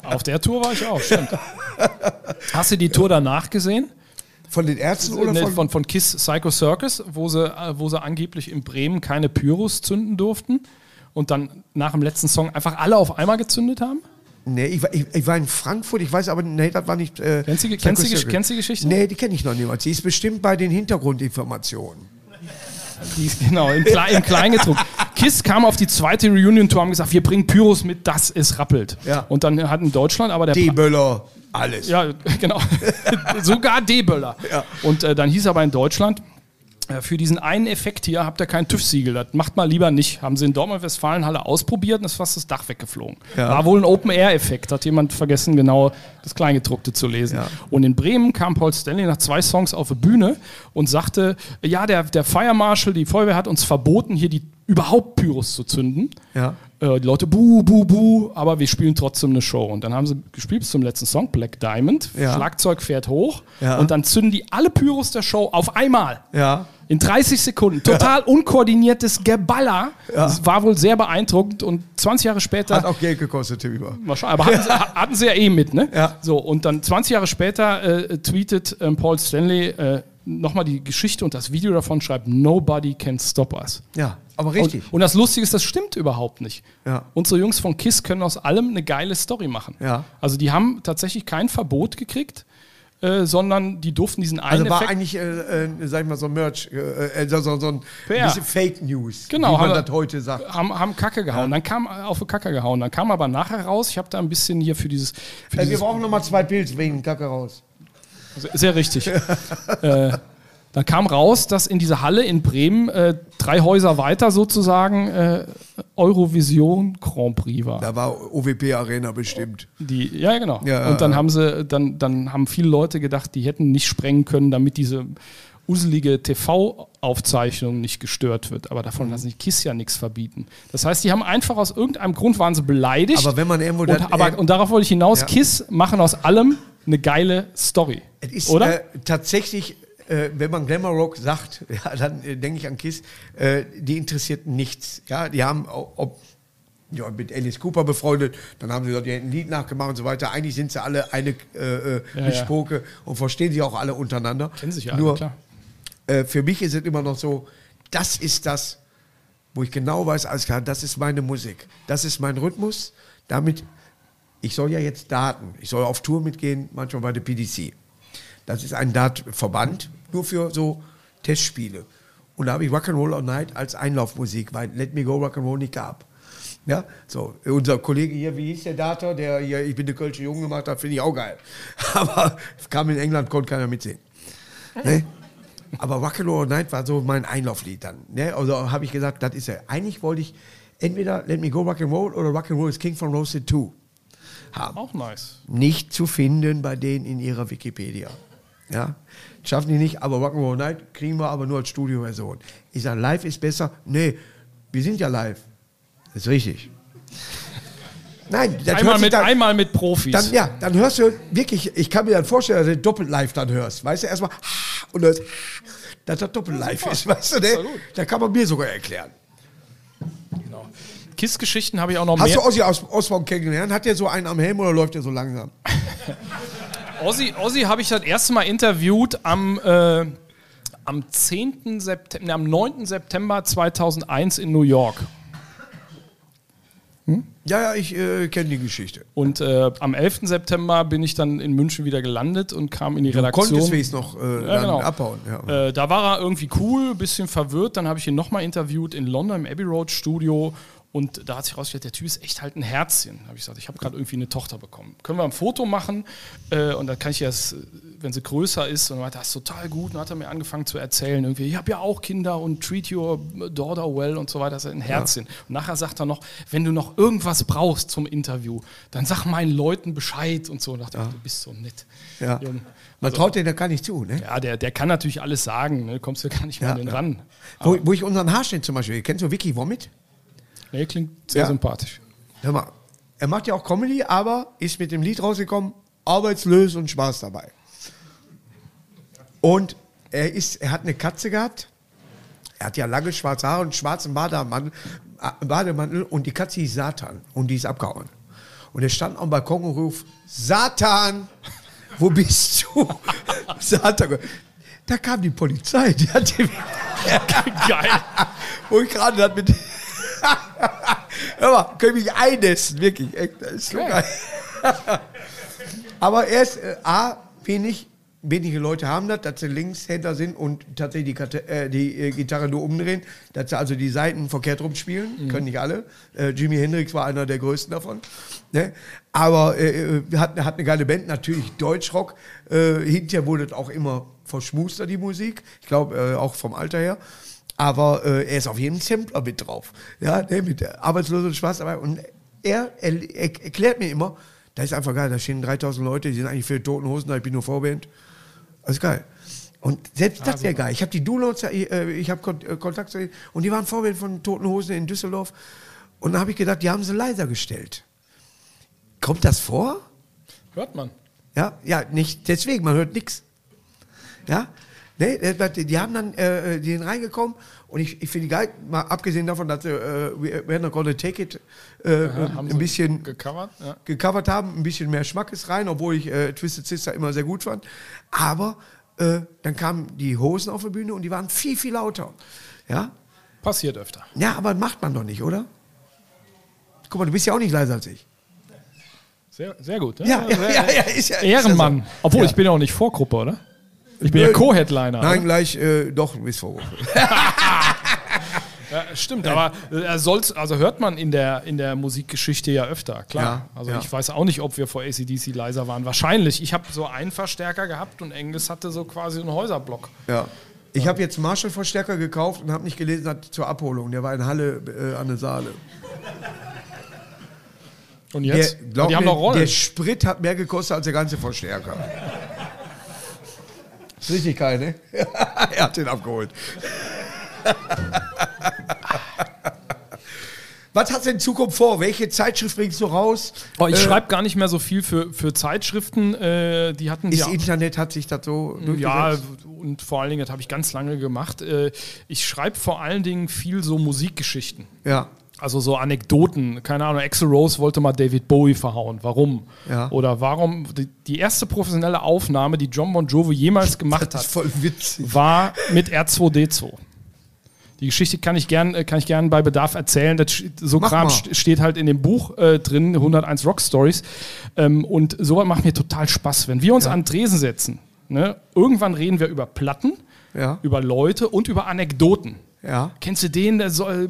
Auf der Tour war ich auch, stimmt. Hast du die Tour danach gesehen? Von den Ärzten oder von, von, von Kiss Psycho Circus, wo sie, äh, wo sie angeblich in Bremen keine Pyros zünden durften und dann nach dem letzten Song einfach alle auf einmal gezündet haben? Nee, ich, war- ich, ich war in Frankfurt, ich weiß aber, nee, das war nicht. Äh, Kennst du die- kennst die- kennst du die Geschichte? Nee, die kenne ich noch niemals. Die ist bestimmt bei den Hintergrundinformationen. Die, genau, im, Kle im Kleingedruck. Kiss kam auf die zweite Reunion-Tour und haben gesagt, wir bringen Pyros mit, dass es rappelt. Ja. Und dann hat in Deutschland aber der D-Böller, alles. Ja, genau. Sogar D-Böller. Ja. Und äh, dann hieß aber in Deutschland, für diesen einen Effekt hier habt ihr kein TÜV-Siegel. Das macht mal lieber nicht. Haben sie in Dortmund-Westfalenhalle ausprobiert und ist fast das Dach weggeflogen. Ja. War wohl ein Open-Air-Effekt. Hat jemand vergessen, genau das Kleingedruckte zu lesen. Ja. Und in Bremen kam Paul Stanley nach zwei Songs auf die Bühne und sagte, ja, der, der Fire Marshal, die Feuerwehr hat uns verboten, hier die überhaupt Pyros zu zünden. Ja. Äh, die Leute, buh, buh, buh, aber wir spielen trotzdem eine Show. Und dann haben sie gespielt bis zum letzten Song, Black Diamond. Ja. Schlagzeug fährt hoch. Ja. Und dann zünden die alle Pyros der Show auf einmal. Ja. In 30 Sekunden. Total unkoordiniertes Geballer. Das war wohl sehr beeindruckend. Und 20 Jahre später. Hat auch Geld gekostet, Tim Über. Wahrscheinlich, aber hatten sie, hatten sie ja eh mit, ne? Ja. So, und dann 20 Jahre später äh, tweetet ähm, Paul Stanley äh, nochmal die Geschichte und das Video davon schreibt, Nobody can stop us. Ja, aber richtig. Und, und das Lustige ist, das stimmt überhaupt nicht. Ja. Unsere Jungs von KISS können aus allem eine geile Story machen. Ja. Also die haben tatsächlich kein Verbot gekriegt, äh, sondern die durften diesen einen also war Effekt... eigentlich, äh, äh, sag ich mal, so ein Merch, äh, äh, so, so, so ein PR. bisschen Fake News, Genau, wie man haben- das heute sagt. haben, haben Kacke gehauen. Dann kam auf die Kacke gehauen. Dann kam aber nachher raus, ich habe da ein bisschen hier für dieses... Für Äh, wir dieses brauchen nochmal zwei Pilze wegen Kacke raus. Sehr- richtig. äh, dann kam raus, dass in dieser Halle in Bremen äh, drei Häuser weiter sozusagen äh, Eurovision Grand Prix war. Da war OWP Arena bestimmt. Die, ja, genau. Ja, und dann haben sie, dann, dann haben viele Leute gedacht, die hätten nicht sprengen können, damit diese uselige TV-Aufzeichnung nicht gestört wird. Aber davon lassen die KISS ja nichts verbieten. Das heißt, die haben einfach aus irgendeinem Grund waren sie beleidigt. Aber wenn man irgendwo und, aber, und darauf wollte ich hinaus, Ja. KISS machen aus allem eine geile Story. Es ist oder? Äh, tatsächlich, äh, wenn man Glamour Rock sagt, ja, dann äh, denke ich an Kiss, äh, die interessiert nichts. Ja, die haben ob, ja, mit Alice Cooper befreundet, dann haben sie hätten ein Lied nachgemacht und so weiter. Eigentlich sind sie alle eine äh, äh, Ja, Mischpoke und verstehen sich auch alle untereinander. Kennen sich ja alle, Nur, klar. Äh, für mich ist es immer noch so, das ist das, wo ich genau weiß, alles klar, das ist meine Musik. Das ist mein Rhythmus. Damit, ich soll ja jetzt Daten. Ich soll auf Tour mitgehen, manchmal bei der PDC. Das ist ein Dart-Verband, nur für so Testspiele. Und da habe ich Rock'n'Roll All Night als Einlaufmusik, weil Let Me Go Rock'n'Roll nicht gab. Ja, so. Unser Kollege hier, wie hieß der Dater, der hier, ich bin der Kölsche Junge gemacht hat, finde ich auch geil. Aber kam in England, konnte keiner mitsehen. Ne? Aber Rock'n'Roll All Night war so mein Einlauflied dann. Ne? Also habe ich gesagt, das ist er. Eigentlich wollte ich entweder Let Me Go Rock'n'Roll oder Rock'n'Roll is King von Roasted 2 haben Auch nice. nicht zu finden bei denen in ihrer Wikipedia. Ja, schaffen die nicht, aber Rock'n'Roll Night kriegen wir aber nur als Studioversion. Ich sage, live ist besser. Nee, wir sind ja live. Das ist richtig. Nein, das Einmal mit, dann, einmal mit Profis. dann, ja, dann hörst du wirklich, ich kann mir dann vorstellen, dass du doppelt live dann hörst. Weißt du, erstmal und hörst, dass das doppelt live ist, weißt du, ne? Da kann man mir sogar erklären. genau. KISS-Geschichten habe ich auch noch Hast mehr. du Ossi aus Osborn kennengelernt? Hat der so einen am Helm oder läuft der so langsam? Ossi, Ossi habe ich das erste Mal interviewt am, äh, am 10. September, nee, am 9. September 2001 in New York. Ja, ja, ich äh, kenne die Geschichte. Und äh, am 11. September bin ich dann in München wieder gelandet und kam in die Du Redaktion. konntest wenigstens noch äh, Ja, genau. abhauen. Ja. Äh, da war er irgendwie cool, bisschen verwirrt. Dann habe ich ihn nochmal interviewt in London im Abbey Road Studio. Und da hat sich herausgestellt, der Typ ist echt halt ein Herzchen. Da habe ich gesagt, ich habe gerade irgendwie eine Tochter bekommen. Können wir ein Foto machen? Äh, und dann kann ich das, wenn sie größer ist, und dann das ist total gut. Und dann hat er mir angefangen zu erzählen, irgendwie, ich habe ja auch Kinder und treat your daughter well und so weiter. Das ist ein Herzchen. Und nachher sagt er noch, wenn du noch irgendwas brauchst zum Interview, dann sag meinen Leuten Bescheid und so. Und dachte, ich, du bist so nett. ja. Jung. Man traut denen da gar nicht zu. Ne? Ja, der, der kann natürlich alles sagen, ne? kommst du gar nicht mehr Ja, an den ja. ran. Wo, wo ich unseren Haarschnitt zum Beispiel, kennst du Vicky Womit? Nee, klingt sehr Ja. sympathisch. Hör mal, er macht ja auch Comedy, aber ist mit dem Lied rausgekommen, arbeitslos und Spaß dabei. Und er, ist, er hat eine Katze gehabt, er hat ja lange schwarze Haare und einen schwarzen Bademantel, äh, Bademantel und die Katze hieß Satan und die ist abgehauen. Und er stand am Balkon und ruft, Satan, wo bist du? Satan. Da kam die Polizei, die hat die Geil. wo ich gerade mit. Hör mal, können mich einnässen, wirklich. Echt, das ist so Geil. Aber er ist äh, A, wenig, wenige Leute haben das, dass sie Linkshänder sind und tatsächlich die, äh, die äh, Gitarre nur umdrehen, dass sie also die Seiten verkehrt rumspielen, können nicht alle. Äh, Jimi Hendrix war einer der größten davon. Ne? Aber äh, äh, hat, hat eine geile Band, natürlich Deutschrock. Hinterher wurde es auch immer verschmuster, die Musik. Ich glaube, auch vom Alter her. Aber äh, er ist auf jedem Sampler mit drauf. Ja, ne, mit der Arbeitslose und Spaß dabei. Und er, er, er erklärt mir immer, das ist einfach geil, da stehen 3000 Leute, die sind eigentlich für die Toten Hosen, da ich bin nur Vorband. Ist geil. Und selbst das wäre geil. Ich habe die Downloads, äh, ich habe Kon äh, Kontakt zu denen und die waren Vorband von Toten Hosen in Düsseldorf. Und dann habe ich gedacht, die haben sie leiser gestellt. Kommt das vor? Hört man. Ja, ja, nicht deswegen, man hört nichts. Ja, ne, äh, die haben dann, äh, die sind reingekommen und ich, ich finde die geil, mal abgesehen davon, dass sie äh, We- We're Not Gonna Take It äh, haben ein bisschen gecovert, ja. gecovert haben, ein bisschen mehr Schmackes rein, obwohl ich äh, Twisted Sister immer sehr gut fand. Aber äh, dann kamen die Hosen auf die Bühne und die waren viel, viel lauter. Ja, Passiert öfter. ja aber macht man doch nicht, oder? Guck mal, du bist ja auch nicht leiser als ich. Sehr, sehr gut. Ja, ja, sehr, ja, ja, ist ja. Ehrenmann. Ist ja so. Obwohl, Ja. ich bin ja auch nicht Vorgruppe, oder? Ich bin ja. Co-Headliner. Nein, oder? gleich, äh, doch, Vorwurf. Ja, stimmt, aber äh, er soll's, also hört man in der, in der Musikgeschichte ja öfter, klar. Ja, also ja. ich weiß auch nicht, ob wir vor ACDC leiser waren. Wahrscheinlich. Ich habe so einen Verstärker gehabt und Engels hatte so quasi einen Häuserblock. Ja. Ich habe jetzt Marshall-Verstärker gekauft und habe nicht gelesen, dass zur Abholung. Der war in Halle äh, an der Saale. Und Der, jetzt? glaub die haben mir, noch Rollen. der Sprit hat mehr gekostet als der ganze Verstärker. Ist richtig geil, ne? er hat den abgeholt. Was hast du in Zukunft vor? Welche Zeitschrift bringst du raus? Oh, ich Äh, schreibe gar nicht mehr so viel für, für Zeitschriften. Äh, die hatten Das ja, Internet hat sich das so ja, und vor allen Dingen, das habe ich ganz lange gemacht. Äh, ich schreibe vor allen Dingen viel so Musikgeschichten. Ja. Also so Anekdoten, keine Ahnung, Axel Rose wollte mal David Bowie verhauen. Warum? Ja. Oder warum die, die erste professionelle Aufnahme, die John Bon Jovi jemals gemacht hat, war mit R2D2. Die Geschichte kann ich gern, äh, kann ich gern bei Bedarf erzählen. Das, so Mach Kram mal. st- steht halt in dem Buch äh, drin, 101 Rock Stories. Ähm, und sowas macht mir total Spaß. Wenn wir uns an den Tresen setzen, ne, irgendwann reden wir über Platten, Ja. über Leute und über Anekdoten. Ja. Kennst du den, der soll,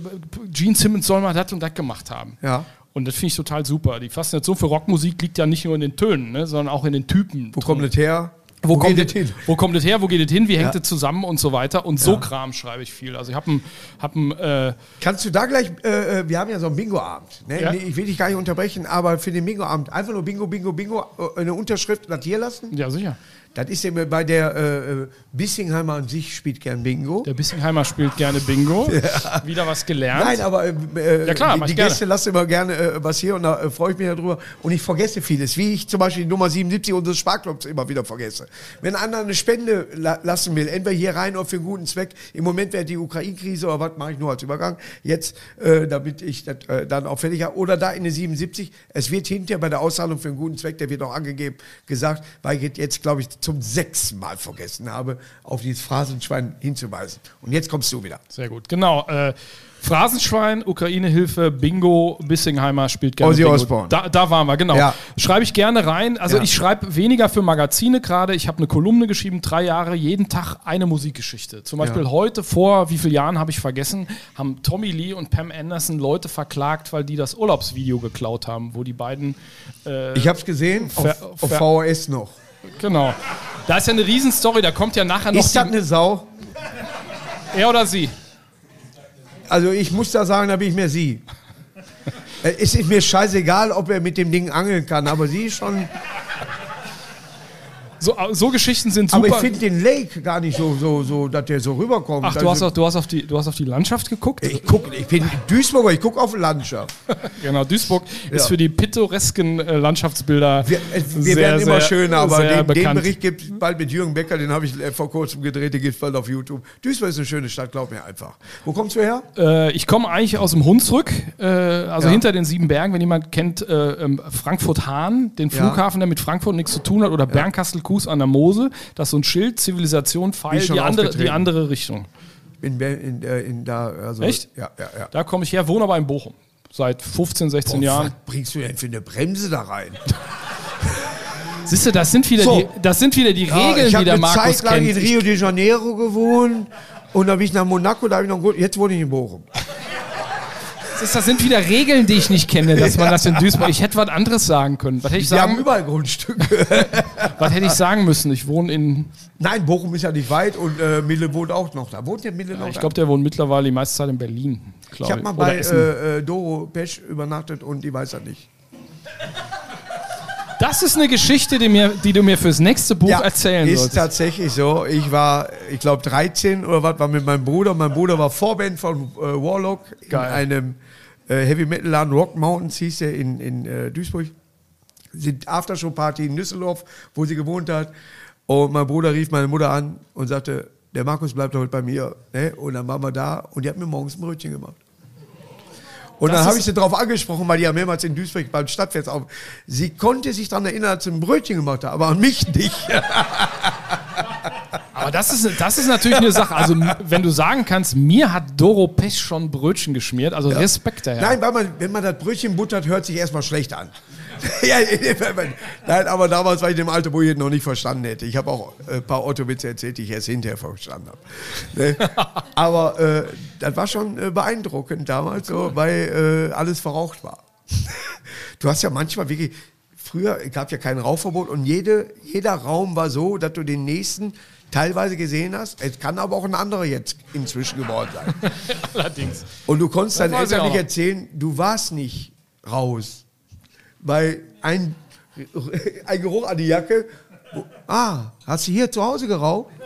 Gene Simmons soll mal das und das gemacht haben? Ja. Und das finde ich total super. Die Faszination für Rockmusik liegt ja nicht nur in den Tönen, ne, sondern auch in den Typen. Wo kommt das her? Wo, kommt geht das hin? Wo kommt das her? Wo geht das hin? Wie hängt Ja. das zusammen und so weiter? Und so Kram schreibe ich viel. Also ich habe hab ein äh, Kannst du da gleich, äh, äh, wir haben ja so einen Bingo-Abend. Ne? Ja. Nee, Ich will dich gar nicht unterbrechen, aber für den Bingo-Abend einfach nur Bingo, Bingo, Bingo, äh, eine Unterschrift datieren lassen. ja sicher. Das ist ja bei der äh, äh, Bissingheimer an sich spielt gern Bingo. Der Bissingheimer spielt gerne Bingo. Wieder was gelernt. Nein, aber äh, äh, Ja, klar, die, die Gäste lassen immer gerne äh, was hier und da äh, freue ich mich darüber. Und ich vergesse vieles, wie ich zum Beispiel die Nummer 77 unseres Sparklubs immer wieder vergesse. Wenn einer eine Spende la lassen will, entweder hier rein oder für einen guten Zweck, im Moment wäre die Ukraine-Krise oder was mache ich nur als Übergang, jetzt, äh, damit ich das äh, dann auch fertig habe, oder da in eine 77, es wird hinterher bei der Auszahlung für einen guten Zweck, der wird auch angegeben, gesagt, weil jetzt, glaube ich, zum sechsten Mal vergessen habe, auf dieses Phrasenschwein hinzuweisen. Und jetzt kommst du wieder. Sehr gut. Genau. Äh, Phrasenschwein, Ukraine-Hilfe, Bingo, Bissingheimer spielt gerne Ozzy Bingo. Osbourne. Da, da waren wir, genau. Ja. Schreibe ich gerne rein. Also Ja. ich schreibe weniger für Magazine gerade. Ich habe eine Kolumne geschrieben, drei Jahre, jeden Tag eine Musikgeschichte. Zum Beispiel Ja. heute, vor wie vielen Jahren habe ich vergessen, haben Tommy Lee und Pam Anderson Leute verklagt, weil die das Urlaubsvideo geklaut haben, wo die beiden äh, Ich habe es gesehen, auf, auf VHS noch. Genau. Da ist ja eine Riesenstory, da kommt ja nachher noch Ist das eine Sau? er oder sie. Also ich muss da sagen, da bin ich mehr sie. Äh, Es ist mir scheißegal, ob er mit dem Ding angeln kann, aber sie ist schon. So, so Geschichten sind Aber super. ich finde den Lake gar nicht so, so, so, dass der so rüberkommt. Ach, du hast, Also, auch, du, hast auf die, du hast auf die Landschaft geguckt? ich, guck, ich bin Duisburger, ich gucke auf Landschaft. Genau, Duisburg ist Ja. für die pittoresken äh, Landschaftsbilder Wir, äh, wir sehr, werden immer sehr- schöner, aber sehr den, den. Bericht gibt es bald mit Jürgen Becker, den habe ich äh, vor kurzem gedreht, den gibt es bald auf YouTube. Duisburg ist eine schöne Stadt, glaub mir einfach. Wo kommst du her? Äh, ich komme eigentlich aus dem Hunsrück, äh, also Ja. hinter den sieben Bergen, wenn jemand kennt, äh, ähm, Frankfurt-Hahn, den Ja. Flughafen, der mit Frankfurt nichts zu tun hat, oder Bernkastel-Kues an der Mose, das ist so ein Schild, Zivilisation, Pfeil, schon die andere, die andere Richtung. In, in, äh, in da, also, Echt? Ja, ja, ja. Da komme ich her, wohne aber in Bochum. Seit 15, 16 Boah, Jahren. Was bringst du denn für eine Bremse da rein? Siehst du, das sind wieder, So. die, das sind wieder die Ja, Regeln, ich die habe der eine Markus Zeit lang kennt. in Rio de Janeiro gewohnt und dann bin ich nach Monaco, da habe ich noch gut, jetzt wohne ich in Bochum. Das, sind wieder Regeln, die ich nicht kenne, dass man das in Duisburg. Ich hätte was anderes sagen können. Was hätte ich Wir haben sagen, überall Grundstücke. was hätte ich sagen müssen? Ich wohne in. Nein, Bochum ist ja nicht weit und äh, Mille wohnt auch noch da. Wohnt der Mille noch Ich glaube, der wohnt mittlerweile die meiste Zeit in Berlin. ich habe mal Oder bei äh, äh, Doro Pesch übernachtet und die weiß das nicht. Das ist eine Geschichte, die, mir, die du mir fürs nächste Buch erzählen ist solltest. tatsächlich so. Ich war, ich glaube, 13 oder was, war mit meinem Bruder. Mein Bruder war Vorband von äh, Warlock Geil. in einem äh, Heavy Metal Laden, Rock Mountains hieß der in, in äh, Duisburg. Sind Aftershow Party in Düsseldorf, wo sie gewohnt hat. Und mein Bruder rief meine Mutter an und sagte, der Markus bleibt heute bei mir. Ne? Und dann waren wir da und die hat mir morgens ein Brötchen gemacht. Und Das dann habe ich sie darauf angesprochen, weil die ja mehrmals in Duisburg beim Stadtfest auf. Sie konnte sich daran erinnern, dass sie ein Brötchen gemacht hat, aber an mich nicht. Aber das ist, das ist natürlich eine Sache. Also, wenn du sagen kannst, mir hat Doro Pech schon Brötchen geschmiert, also Respekt daher. Nein, weil man, wenn man das Brötchen buttert, hört sich erstmal schlecht an. ja, nein, aber damals war ich dem Alter, wo ich es noch nicht verstanden hätte. Ich habe auch äh, ein paar Otto-Witze erzählt, die ich erst hinterher verstanden habe. Ne? aber äh, das war schon äh, beeindruckend damals, so, weil äh, alles verraucht war. du hast ja manchmal wirklich, früher gab ja kein Rauchverbot und jede, jeder Raum war so, dass du den nächsten teilweise gesehen hast. Es kann aber auch ein anderer jetzt inzwischen geworden sein. Allerdings. Und du konntest deinen Eltern nicht erzählen, du warst nicht raus. Weil ein, ein Geruch an die Jacke Ah, hast du hier zu Hause geraucht?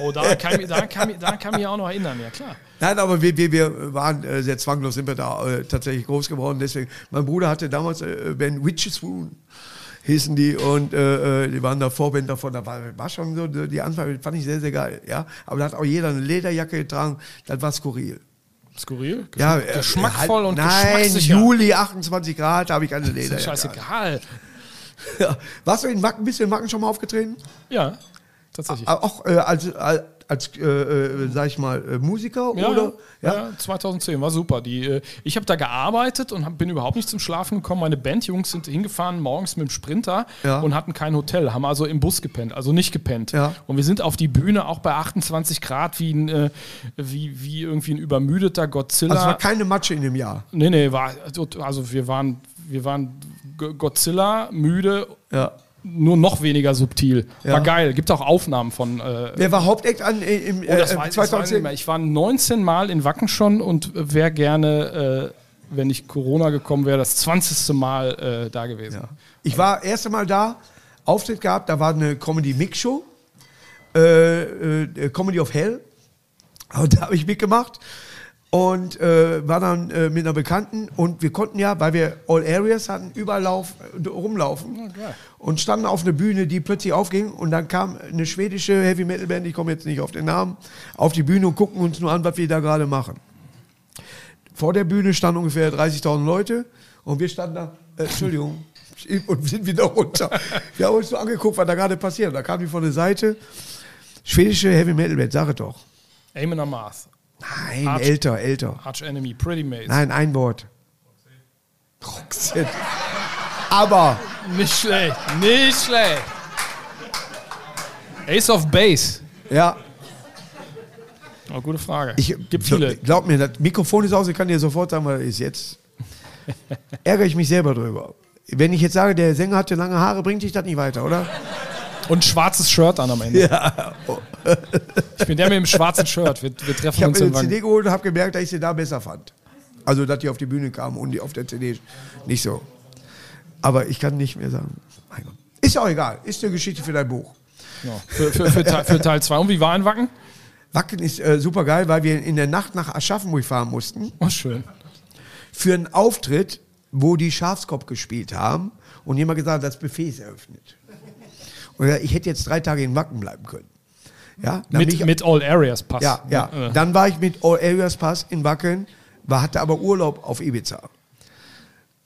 Oh, da kann, ich- da, kann, ich- da kann ich mich auch noch erinnern, ja klar. Nein, aber wir, wir, wir waren äh, sehr zwanglos, sind wir da äh, tatsächlich groß geworden. Deswegen, mein Bruder hatte damals äh, Ben Witcheswoon, hießen die, und äh, äh, die waren da Vorband davon. Da war, war schon so, die Anfang fand ich sehr, sehr geil. Ja? Aber da hat auch jeder eine Lederjacke getragen, das war skurril. Skurril? Ja, äh, geschmackvoll halt- und Nein, geschmackssicher. Juli 28 Grad, da habe ich eine Ist Lederjacke. scheißegal. Ja. Warst du in Wacken, bist du in Wacken schon mal aufgetreten? Ja, tatsächlich. Auch äh, als, als, als äh, äh, sag ich mal, äh, Musiker Ja, oder? ja, ja, 2010 war super. Die, äh, ich habe da gearbeitet und hab, bin überhaupt nicht zum Schlafen gekommen. Meine Bandjungs sind hingefahren morgens mit dem Sprinter Ja. und hatten kein Hotel, haben also im Bus gepennt, also nicht gepennt. Und wir sind auf die Bühne auch bei 28 Grad wie, ein, wie, wie irgendwie ein übermüdeter Godzilla. Also es war keine Matsche in dem Jahr. nee, nee, war, also wir waren, wir waren Godzilla müde, Ja. Nur noch weniger subtil. Ja. War geil. Gibt auch Aufnahmen von äh, Wer war Hauptact an äh, im Oh, das äh, weiß, das weiß ich nicht 2010? mehr. Ich war 19 Mal in Wacken schon und wäre gerne, äh, wenn nicht Corona gekommen wäre, das 20. Mal äh, da gewesen. Ja. Ich war erste Mal da, Auftritt gehabt, da war eine Comedy-Mix-Show, äh, äh, Comedy of Hell. Und da habe ich mitgemacht und äh, war dann äh, mit einer Bekannten und wir konnten ja, weil wir All Areas hatten, überall lauf, äh, rumlaufen geil. und standen auf einer Bühne, die plötzlich aufging und dann kam eine schwedische Heavy Metal Band, ich komme jetzt nicht auf den Namen, auf die Bühne und gucken uns nur an, was wir da gerade machen. Vor der Bühne standen ungefähr 30.000 Leute und wir standen da, äh, Entschuldigung, und sind wieder runter. Wir haben uns so angeguckt, was da gerade passiert. Da kam die von der Seite, schwedische Heavy Metal Band, sag es doch. Aim in Amarth, Nein, Arch- älter, älter. Arch Enemy, Pretty Maze. Nein, ein Wort. Roxette. Aber, Nicht schlecht, nicht schlecht. Ace of Base. ja, Oh, gute Frage. ich, Gibt viele. Glaub mir, das Mikrofon ist aus, ich kann dir sofort sagen, was ist. Jetzt ärgere ich mich selber drüber. Wenn ich jetzt sage, der Sänger hatte lange Haare, bringt dich das nicht weiter, oder? Und ein schwarzes Shirt an am Ende. Ja. Ich bin der mit dem schwarzen Shirt. Wir, wir Ich treffen habe uns mir im eine CD geholt und habe gemerkt, dass ich sie da besser fand. Also, dass die auf die Bühne kamen und die auf der CD nicht so. Aber ich kann nicht mehr sagen. Ist auch egal. Ist eine Geschichte für dein Buch. Ja. Für, für, für Teil 2. Und wie war in Wacken? Wacken ist äh, super geil, weil wir in der Nacht nach Aschaffenburg fahren mussten Oh, schön. für einen Auftritt, wo die Schafskopf gespielt haben und jemand gesagt hat, das Buffet ist eröffnet. Und ich hätte jetzt drei Tage in Wacken bleiben können. Ja, Mit, ich- mit All Areas Pass. Ja, ja. Dann war ich mit All Areas Pass in Wacken, war, hatte aber Urlaub auf Ibiza.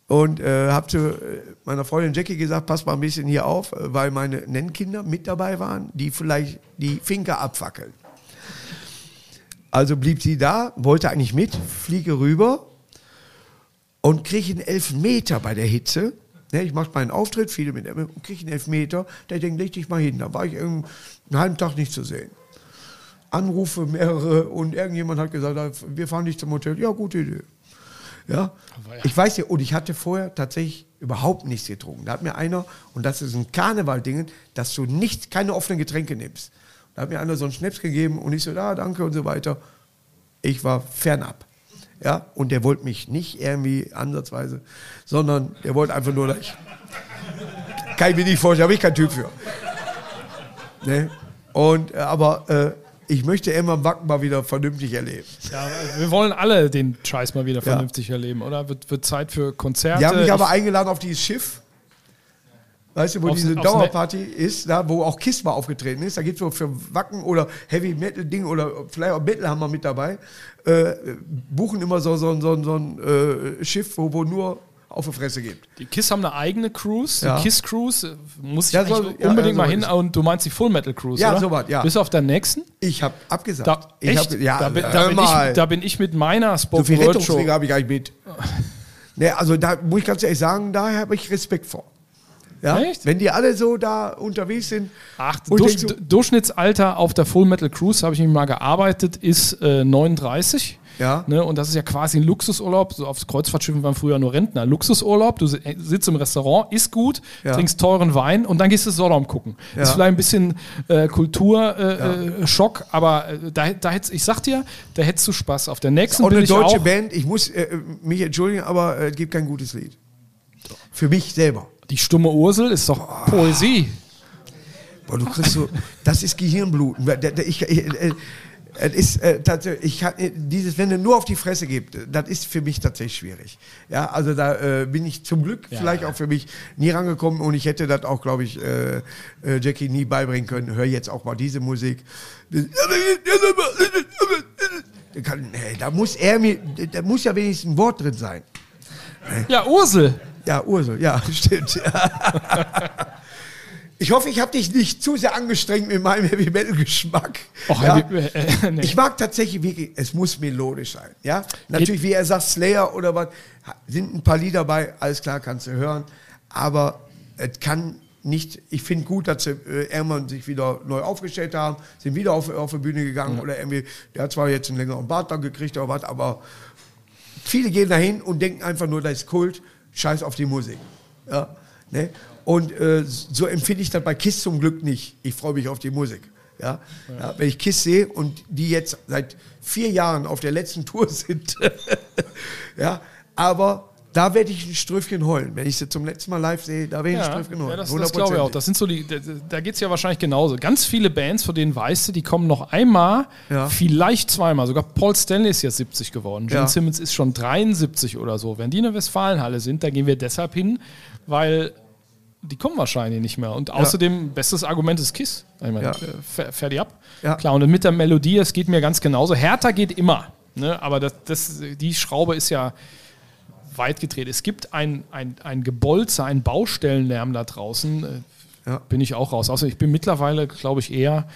Und äh, habe zu äh, meiner Freundin Jackie gesagt, pass mal ein bisschen hier auf, äh, weil meine Nennkinder mit dabei waren, die vielleicht die Finker abfackeln. Also blieb sie da, wollte eigentlich mit, fliege rüber und kriege einen Elfmeter bei der Hitze. Ne, ich mache meinen Auftritt, viele mit und kriege einen Elfmeter. Der denkt, leg dich mal hin. Da war ich einen halben Tag nicht zu sehen. Anrufe, mehrere und irgendjemand hat gesagt, "Ah, wir fahren dich zum Hotel. Ja, gute Idee. Ja, ich weiß ja, und ich hatte vorher tatsächlich überhaupt nichts getrunken. Da hat mir einer, und das ist ein Karnevalding, dass du nicht, keine offenen Getränke nimmst. Da hat mir einer so einen Schnaps gegeben und ich so, ja, danke und so weiter. Ich war fernab. Ja, und der wollte mich nicht irgendwie ansatzweise, sondern der wollte einfach nur, dass ich. Kann ich mir nicht vorstellen, habe ich kein Typ für. Ne? Und, äh, aber äh, ich möchte immer Wacken mal wieder vernünftig erleben. ja, wir wollen alle den Scheiß mal wieder vernünftig erleben, oder? Wird, wird Zeit für Konzerte. Die haben mich aber eingeladen auf dieses Schiff. Weißt du, wo Aufs- diese aufs Dauerparty ist, da wo auch Kiss mal aufgetreten ist. Da gibt es so für Wacken oder Heavy Metal Ding oder vielleicht auch Metal haben wir mit dabei. Äh, buchen immer so, so, so, so ein äh, Schiff, wo, wo nur auf die Fresse gibt. Die Kiss haben eine eigene Cruise, Ja. die Kiss Cruise. äh, Muss ich Ja, eigentlich so- unbedingt ja, mal so hin. ist- Und du meinst die Full Metal Cruise, Ja, oder? so was, ja. Bist du auf der nächsten? Ich habe abgesagt. Da, ich echt? Hab, ja, da, bin, da, hör bin mal. ich, da bin ich mit meiner so Spoken viel Word Show. Rettungsträger habe ich gar nicht mit. Ne, also da muss ich ganz ehrlich sagen, da habe ich Respekt vor. Ja? Echt? Wenn die alle so da unterwegs sind. Ach, wo ich Durch, denk so- Durchschnittsalter auf der Full Metal Cruise, habe ich nämlich mal gearbeitet, ist äh, 39. Ja. Ne, und das ist ja quasi ein Luxusurlaub. So auf Kreuzfahrtschiffen waren früher nur Rentner. Luxusurlaub, du si- äh, sitzt im Restaurant, isst gut, Ja. trinkst teuren Wein und dann gehst du Sodom gucken. Ja. Ist vielleicht ein bisschen äh, Kulturschock, äh, äh, Schock, aber äh, da, da hättest, ich sag dir, da hättest du Spaß. Auf der nächsten auch bin eine deutsche auch, Band. Ich muss äh, mich entschuldigen, aber äh, es gibt kein gutes Lied. Für mich selber. Die stumme Ursel ist doch Poesie. Boah, du kriegst so, das ist Gehirnbluten. Ich, ich, äh, es ist äh, tatsächlich, ich äh, dieses, wenn du nur auf die Fresse gibt, das ist für mich tatsächlich schwierig. Ja, also da äh, bin ich zum Glück Ja. vielleicht auch für mich nie rangekommen und ich hätte das auch, glaube ich, äh, äh, Jackie nie beibringen können. Hör jetzt auch mal diese Musik. Da muss er mir, da muss ja wenigstens ein Wort drin sein. Ja, Ursel. Ja, Ursel, ja, stimmt. Ich hoffe, ich habe dich nicht zu sehr angestrengt mit meinem Heavy Metal Geschmack. Och, ja? Heavy- äh, nee. Ich mag tatsächlich wirklich, es muss melodisch sein. Ja, natürlich, wie er sagt, Slayer oder was, sind ein paar Lieder bei, alles klar, kannst du hören. Aber es kann nicht, ich finde gut, dass sie äh, irgendwann sich wieder neu aufgestellt haben, sind wieder auf, auf die Bühne gegangen oder irgendwie, der hat zwar jetzt einen längeren Bart dann gekriegt oder was, aber viele gehen dahin und denken einfach nur, das ist Kult, scheiß auf die Musik. Ja, ne? Und äh, so empfinde ich das bei KISS zum Glück nicht. Ich freue mich auf die Musik. Ja? Ja. wenn ich KISS sehe und die jetzt seit vier Jahren auf der letzten Tour sind, ja, aber da werde ich ein Ströfchen heulen. Wenn ich sie zum letzten Mal live sehe, da werde ich ein Ja, Ströfchen heulen. ja, das, das glaube ich auch. Das sind so die, da, da geht es ja wahrscheinlich genauso. Ganz viele Bands, von denen weißt du, die kommen noch einmal, Ja. vielleicht zweimal. Sogar Paul Stanley ist jetzt 70 geworden. Gene Ja. Simmons ist schon 73 oder so. Wenn die in der Westfalenhalle sind, da gehen wir deshalb hin, weil die kommen wahrscheinlich nicht mehr. Und außerdem, bestes Argument ist Kiss. Ich meine, äh, fer- fertig ab. Klar, und mit der Melodie, es geht mir ganz genauso. Härter geht immer. Ne? Aber das, das, die Schraube ist ja weit gedreht. Es gibt ein, ein, ein Gebolze, ein Baustellenlärm da draußen. Äh, Ja. Bin ich auch raus. Also ich bin mittlerweile, glaube ich, eher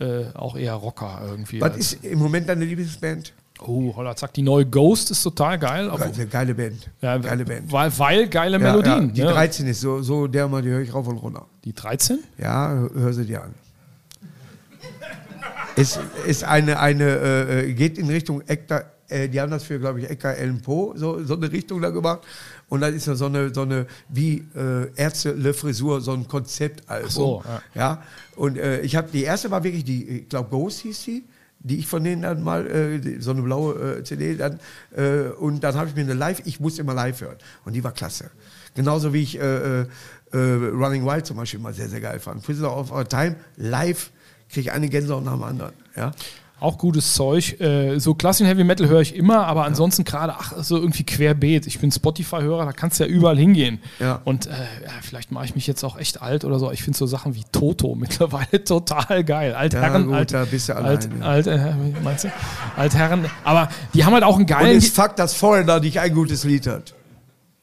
äh, auch eher Rocker irgendwie. Was ist im Moment deine Lieblingsband? oh, holla, zack, die neue Ghost ist total geil. Aber, Eine geile Band. ja, geile Band. Weil, weil geile Ja, Melodien. die ne? 13 ist so, so der mal, die höre ich rauf und runter. die 13? Ja, hör- sie dir an. Ist, ist eine, eine äh, äh, geht in Richtung Ekta, äh, die haben das für, glaube ich, Eka Ellen Po, so, so eine Richtung da gemacht. Und dann ist so eine, so eine wie äh, Ärzte Le Frisur, so ein Konzeptalbum. so, ja. Und äh, ich habe, die erste war wirklich die, ich glaube, Ghost hieß die, die ich von denen dann mal, äh, so eine blaue äh, CD dann, äh, und dann habe ich mir eine Live, ich musste immer live hören. Und die war klasse. Genauso wie ich äh, äh, äh, Running Wild zum Beispiel mal sehr, sehr geil fand. Prisoner of Our Time, live, kriege ich eine Gänsehaut nach dem anderen. Ja? Auch gutes Zeug. Äh, so klassischen Heavy Metal höre ich immer, aber ansonsten gerade, ach, so irgendwie querbeet. Ich bin Spotify-Hörer, da kannst du ja überall hingehen. Ja. Und äh, ja, vielleicht mache ich mich jetzt auch echt alt oder so. Ich finde so Sachen wie Toto mittlerweile total geil. Altherren, gut, alt, da bist du alt, alleine. alt, äh, meinst du? Altherren, aber die haben halt auch einen Und geilen. es ist Fakt, dass Foreigner nicht ein gutes Lied hat.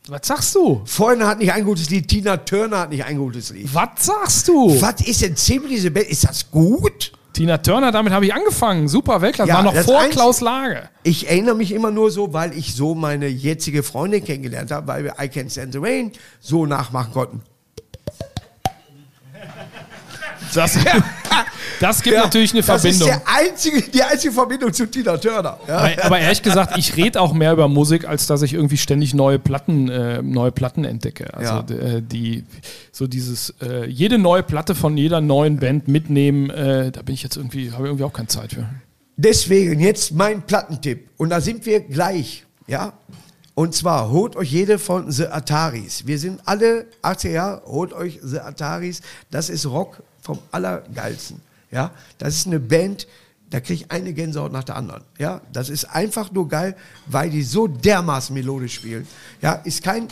Was sagst du? Foreigner hat nicht ein gutes Lied, Tina Turner hat nicht ein gutes Lied. Was sagst du? Was ist denn ziemlich diese Band? Ist das gut? Tina Turner, damit habe ich angefangen. Super Weltklasse. Ja, War noch vor Einzige- Klaus Lage. Ich erinnere mich immer nur so, weil ich so meine jetzige Freundin kennengelernt habe, weil wir I Can't Stand the Rain so nachmachen konnten. Das, das gibt Ja, natürlich eine Verbindung. Das ist einzige, die einzige Verbindung zu Tina Turner. Ja? Aber, ehrlich gesagt, ich rede auch mehr über Musik, als dass ich irgendwie ständig neue Platten, äh, neue Platten entdecke. Also Ja. äh, die, so dieses, äh, jede neue Platte von jeder neuen Band mitnehmen, äh, da bin ich jetzt irgendwie, habe ich irgendwie auch keine Zeit für. Deswegen jetzt mein Plattentipp. Und da sind wir gleich. Ja? Und zwar holt euch jede von The Ataris. Wir sind alle 80er Jahre, holt euch The Ataris. Das ist Rock vom Allergeilsten. Ja? Das ist eine Band, da kriege ich eine Gänsehaut nach der anderen. Ja? Das ist einfach nur geil, weil die so dermaßen melodisch spielen. Ja? Ist kein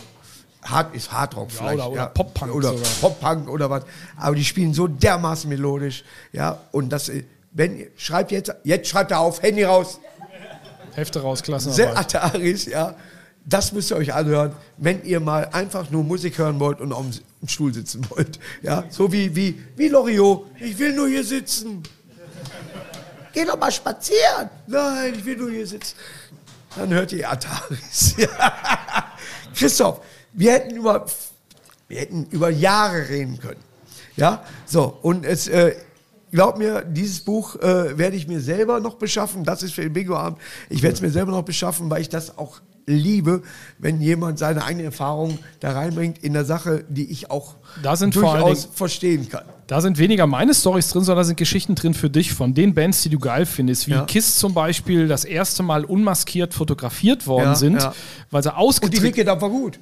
Hard, ist Hardrock vielleicht. oder- oder Pop-Punk Oder. Pop-Punk oder was. Aber die spielen so dermaßen melodisch. Ja? Und das, äh, wenn, ihr- schreibt jetzt, jetzt schreibt er auf, Handy raus. Hefte raus, The Klassenarbeit. Ataris, ja. Das müsst ihr euch anhören, wenn ihr mal einfach nur Musik hören wollt und auf dem Stuhl sitzen wollt. Ja, so wie, wie, wie Loriot. Ich will nur hier sitzen. Geh doch mal spazieren. Nein, ich will nur hier sitzen. Dann hört ihr Ataris. Christoph, wir hätten über, wir hätten über Jahre reden können. Ja, so, und es, äh, glaub mir, dieses Buch äh, werde ich mir selber noch beschaffen. Das ist für den Bingo-Abend. Ich werde es mir selber noch beschaffen, weil ich das auch liebe, wenn jemand seine eigene Erfahrung da reinbringt in der Sache, die ich auch durchaus Dingen- verstehen kann. Da sind weniger meine Stories drin, sondern da sind Geschichten drin für dich von den Bands, die du geil findest, wie Ja. Kiss zum Beispiel das erste Mal unmaskiert fotografiert worden Ja, sind, ja. weil sie Und die ausgetreten Wicke da war gut.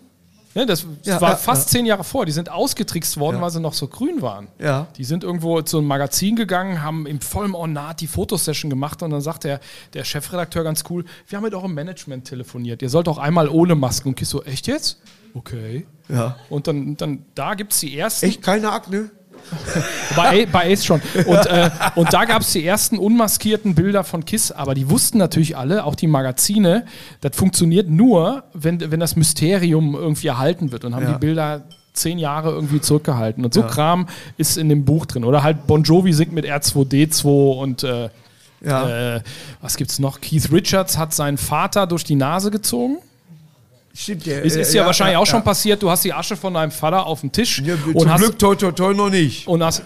Ne, das Ja, war ja, fast zehn Jahre vor. Die sind ausgetrickst worden, Ja. weil sie noch so grün waren. Ja. Die sind irgendwo zu einem Magazin gegangen, haben im vollen Ornat die Fotosession gemacht und dann sagt der, der Chefredakteur ganz cool, wir haben mit eurem Management telefoniert. Ihr sollt auch einmal ohne Masken. Und Kiss so, echt jetzt? Okay. Ja. Und dann, dann da gibt es die ersten. Echt keine Akne? Bei, bei Ace schon. Und, äh, und da gab es die ersten unmaskierten Bilder von Kiss, aber die wussten natürlich alle, auch die Magazine, das funktioniert nur, wenn, wenn das Mysterium irgendwie erhalten wird und haben Ja. die Bilder zehn Jahre irgendwie zurückgehalten. Und so Kram ist in dem Buch drin. Oder halt Bon Jovi singt mit R2D2 und äh, Ja. äh, was gibt's noch? Keith Richards hat seinen Vater durch die Nase gezogen. Stimmt, der, Es äh, ist ja, wahrscheinlich ja, auch schon ja. passiert, du hast die Asche von deinem Vater auf dem Tisch Ja, und zum hast Glück toi toi toi noch nicht. und hast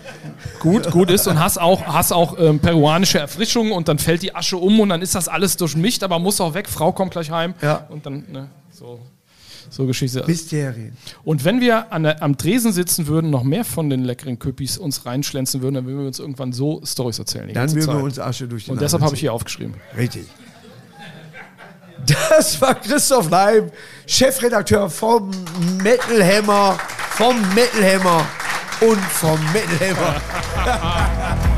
gut, gut ist und hast auch, hast auch ähm, peruanische Erfrischung und dann fällt die Asche um und dann ist das alles durchmischt, aber muss auch weg, Frau kommt gleich heim Ja. und dann, ne, so, so Geschichte. Mysterien. Und wenn wir an der, am Tresen sitzen würden, noch mehr von den leckeren Köpis uns reinschlänzen würden, dann würden wir uns irgendwann so Stories erzählen. Dann würden wir Zeit. uns Asche durch die Und deshalb habe ich hier aufgeschrieben. Richtig. Das war Christoph Leim, Chefredakteur vom Metal Hammer, vom Metal Hammer und vom Metal Hammer.